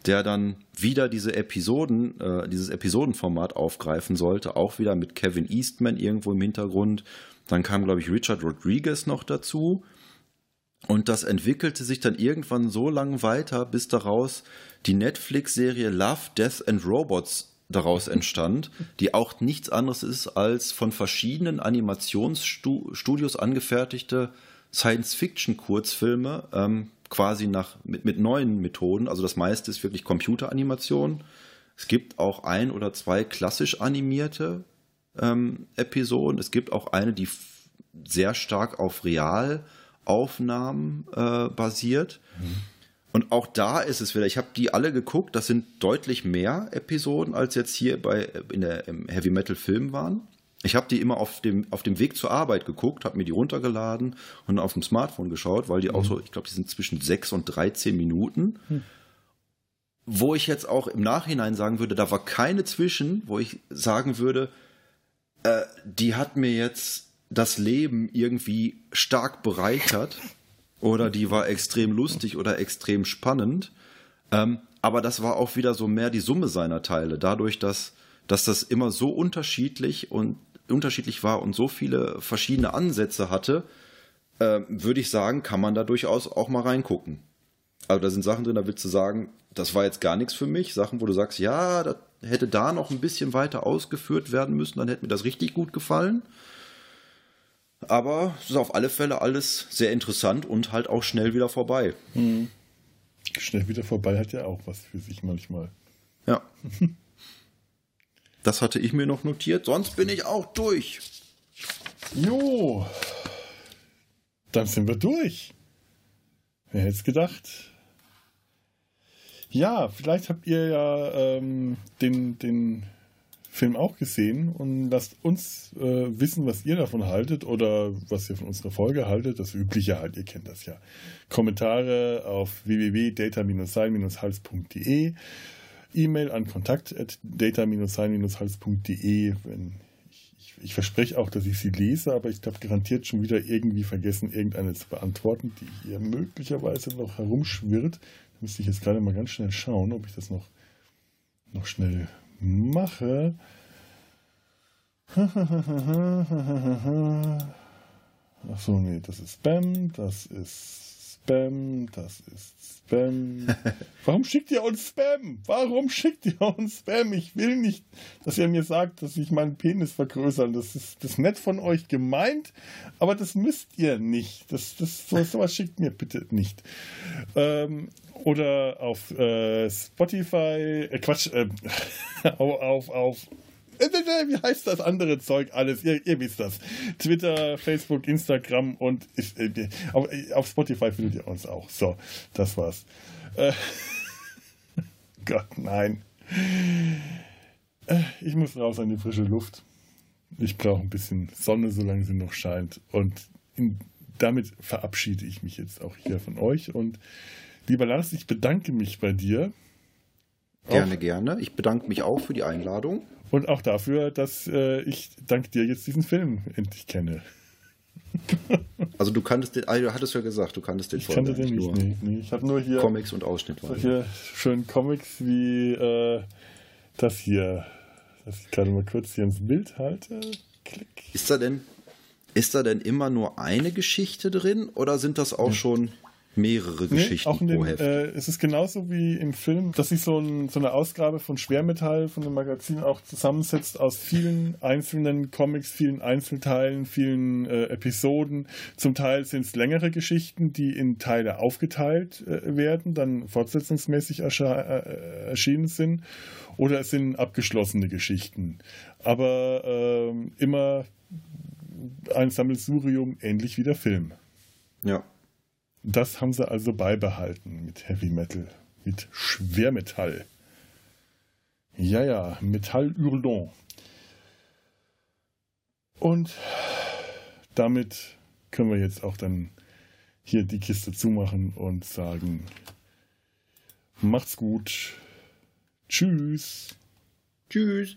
der dann wieder diese Episoden, äh, dieses Episodenformat aufgreifen sollte, auch wieder mit Kevin Eastman irgendwo im Hintergrund. Dann kam, glaube ich, Richard Rodriguez noch dazu. Und das entwickelte sich dann irgendwann so lang weiter, bis daraus die Netflix-Serie Love, Death and Robots daraus entstand, die auch nichts anderes ist als von verschiedenen Animationsstudios angefertigte Science-Fiction-Kurzfilme, ähm, quasi nach, mit, mit neuen Methoden. Also das meiste ist wirklich Computeranimation. Es gibt auch ein oder zwei klassisch animierte ähm, Episoden. Es gibt auch eine, die sehr stark auf Real Aufnahmen äh, basiert. Mhm. Und auch da ist es wieder, ich habe die alle geguckt, das sind deutlich mehr Episoden, als jetzt hier bei in der im Heavy Metal Film waren. Ich habe die immer auf dem, auf dem Weg zur Arbeit geguckt, habe mir die runtergeladen und auf dem Smartphone geschaut, weil die mhm. auch so, ich glaube, die sind zwischen 6 und 13 Minuten. Mhm. Wo ich jetzt auch im Nachhinein sagen würde, da war keine zwischen, wo ich sagen würde, äh, die hat mir jetzt das Leben irgendwie stark bereichert oder die war extrem lustig oder extrem spannend. Ähm, aber das war auch wieder so mehr die Summe seiner Teile, dadurch, dass, dass das immer so unterschiedlich und unterschiedlich war und so viele verschiedene Ansätze hatte, äh, würde ich sagen, kann man da durchaus auch mal reingucken. Also da sind Sachen drin, da willst du sagen, das war jetzt gar nichts für mich. Sachen, wo du sagst, ja, das hätte da noch ein bisschen weiter ausgeführt werden müssen, dann hätte mir das richtig gut gefallen. Aber es ist auf alle Fälle alles sehr interessant und halt auch schnell wieder vorbei. Hm. Schnell wieder vorbei hat ja auch was für sich manchmal. Ja. das hatte ich mir noch notiert, sonst bin ich auch durch. Jo. Dann sind wir durch. Wer hätte es gedacht? Ja, vielleicht habt ihr ja ähm, den, den Film auch gesehen und lasst uns äh, wissen, was ihr davon haltet oder was ihr von unserer Folge haltet. Das Übliche halt, ihr kennt das ja. Kommentare auf www.data-sein-hals.de E-Mail an kontakt.data-sein-hals.de ich, ich verspreche auch, dass ich sie lese, aber ich habe garantiert schon wieder irgendwie vergessen, irgendeine zu beantworten, die hier möglicherweise noch herumschwirrt. Da müsste ich jetzt gerade mal ganz schnell schauen, ob ich das noch, noch schnell mache. Achso, nee, das ist Spam, das ist Spam, das ist Spam. Warum schickt ihr uns Spam? Warum schickt ihr uns Spam? Ich will nicht, dass ihr mir sagt, dass ich meinen Penis vergrößern. Das ist, das ist nett von euch gemeint, aber das müsst ihr nicht. Das, das, sowas schickt mir bitte nicht. Ähm, oder auf äh, Spotify, äh, Quatsch, äh, auf, auf wie heißt das andere Zeug alles? Ihr, ihr wisst das. Twitter, Facebook, Instagram und ich, äh, auf, auf, Spotify findet ihr uns auch. So, das war's. Äh, Gott, nein. Äh, ich muss raus an die frische Luft. Ich brauche ein bisschen Sonne, solange sie noch scheint. Und in, damit verabschiede ich mich jetzt auch hier von euch. Und lieber Lars, ich bedanke mich bei dir. Gerne, gerne. Ich bedanke mich auch für die Einladung. Und auch dafür, dass äh, ich dank dir jetzt diesen Film endlich kenne. Also du kanntest den, also du hattest ja gesagt, du kanntest den Ich kannte den nicht, nee, nee. Ich habe nur hier Comics und Ausschnitt. Solche schönen Comics wie äh, das hier, das ich gerade mal kurz hier ins Bild halte. Klick. Ist da denn, ist da denn immer nur eine Geschichte drin oder sind das auch ja. schon mehrere nee, Geschichten auch in pro Heft. Äh, es ist genauso wie im Film, dass sich so, ein, so, eine Ausgabe von Schwermetall, von dem Magazin auch zusammensetzt aus vielen einzelnen Comics, vielen Einzelteilen, vielen äh, Episoden. Zum Teil sind es längere Geschichten, die in Teile aufgeteilt äh, werden, dann fortsetzungsmäßig äh, erschienen sind. Oder es sind abgeschlossene Geschichten. Aber ähm, immer ein Sammelsurium, ähnlich wie der Film. Ja. Das haben sie also beibehalten mit Heavy Metal, mit Schwermetall. Ja, ja, Metall Hurlon. Und damit können wir jetzt auch dann hier die Kiste zumachen und sagen, macht's gut. Tschüss. Tschüss.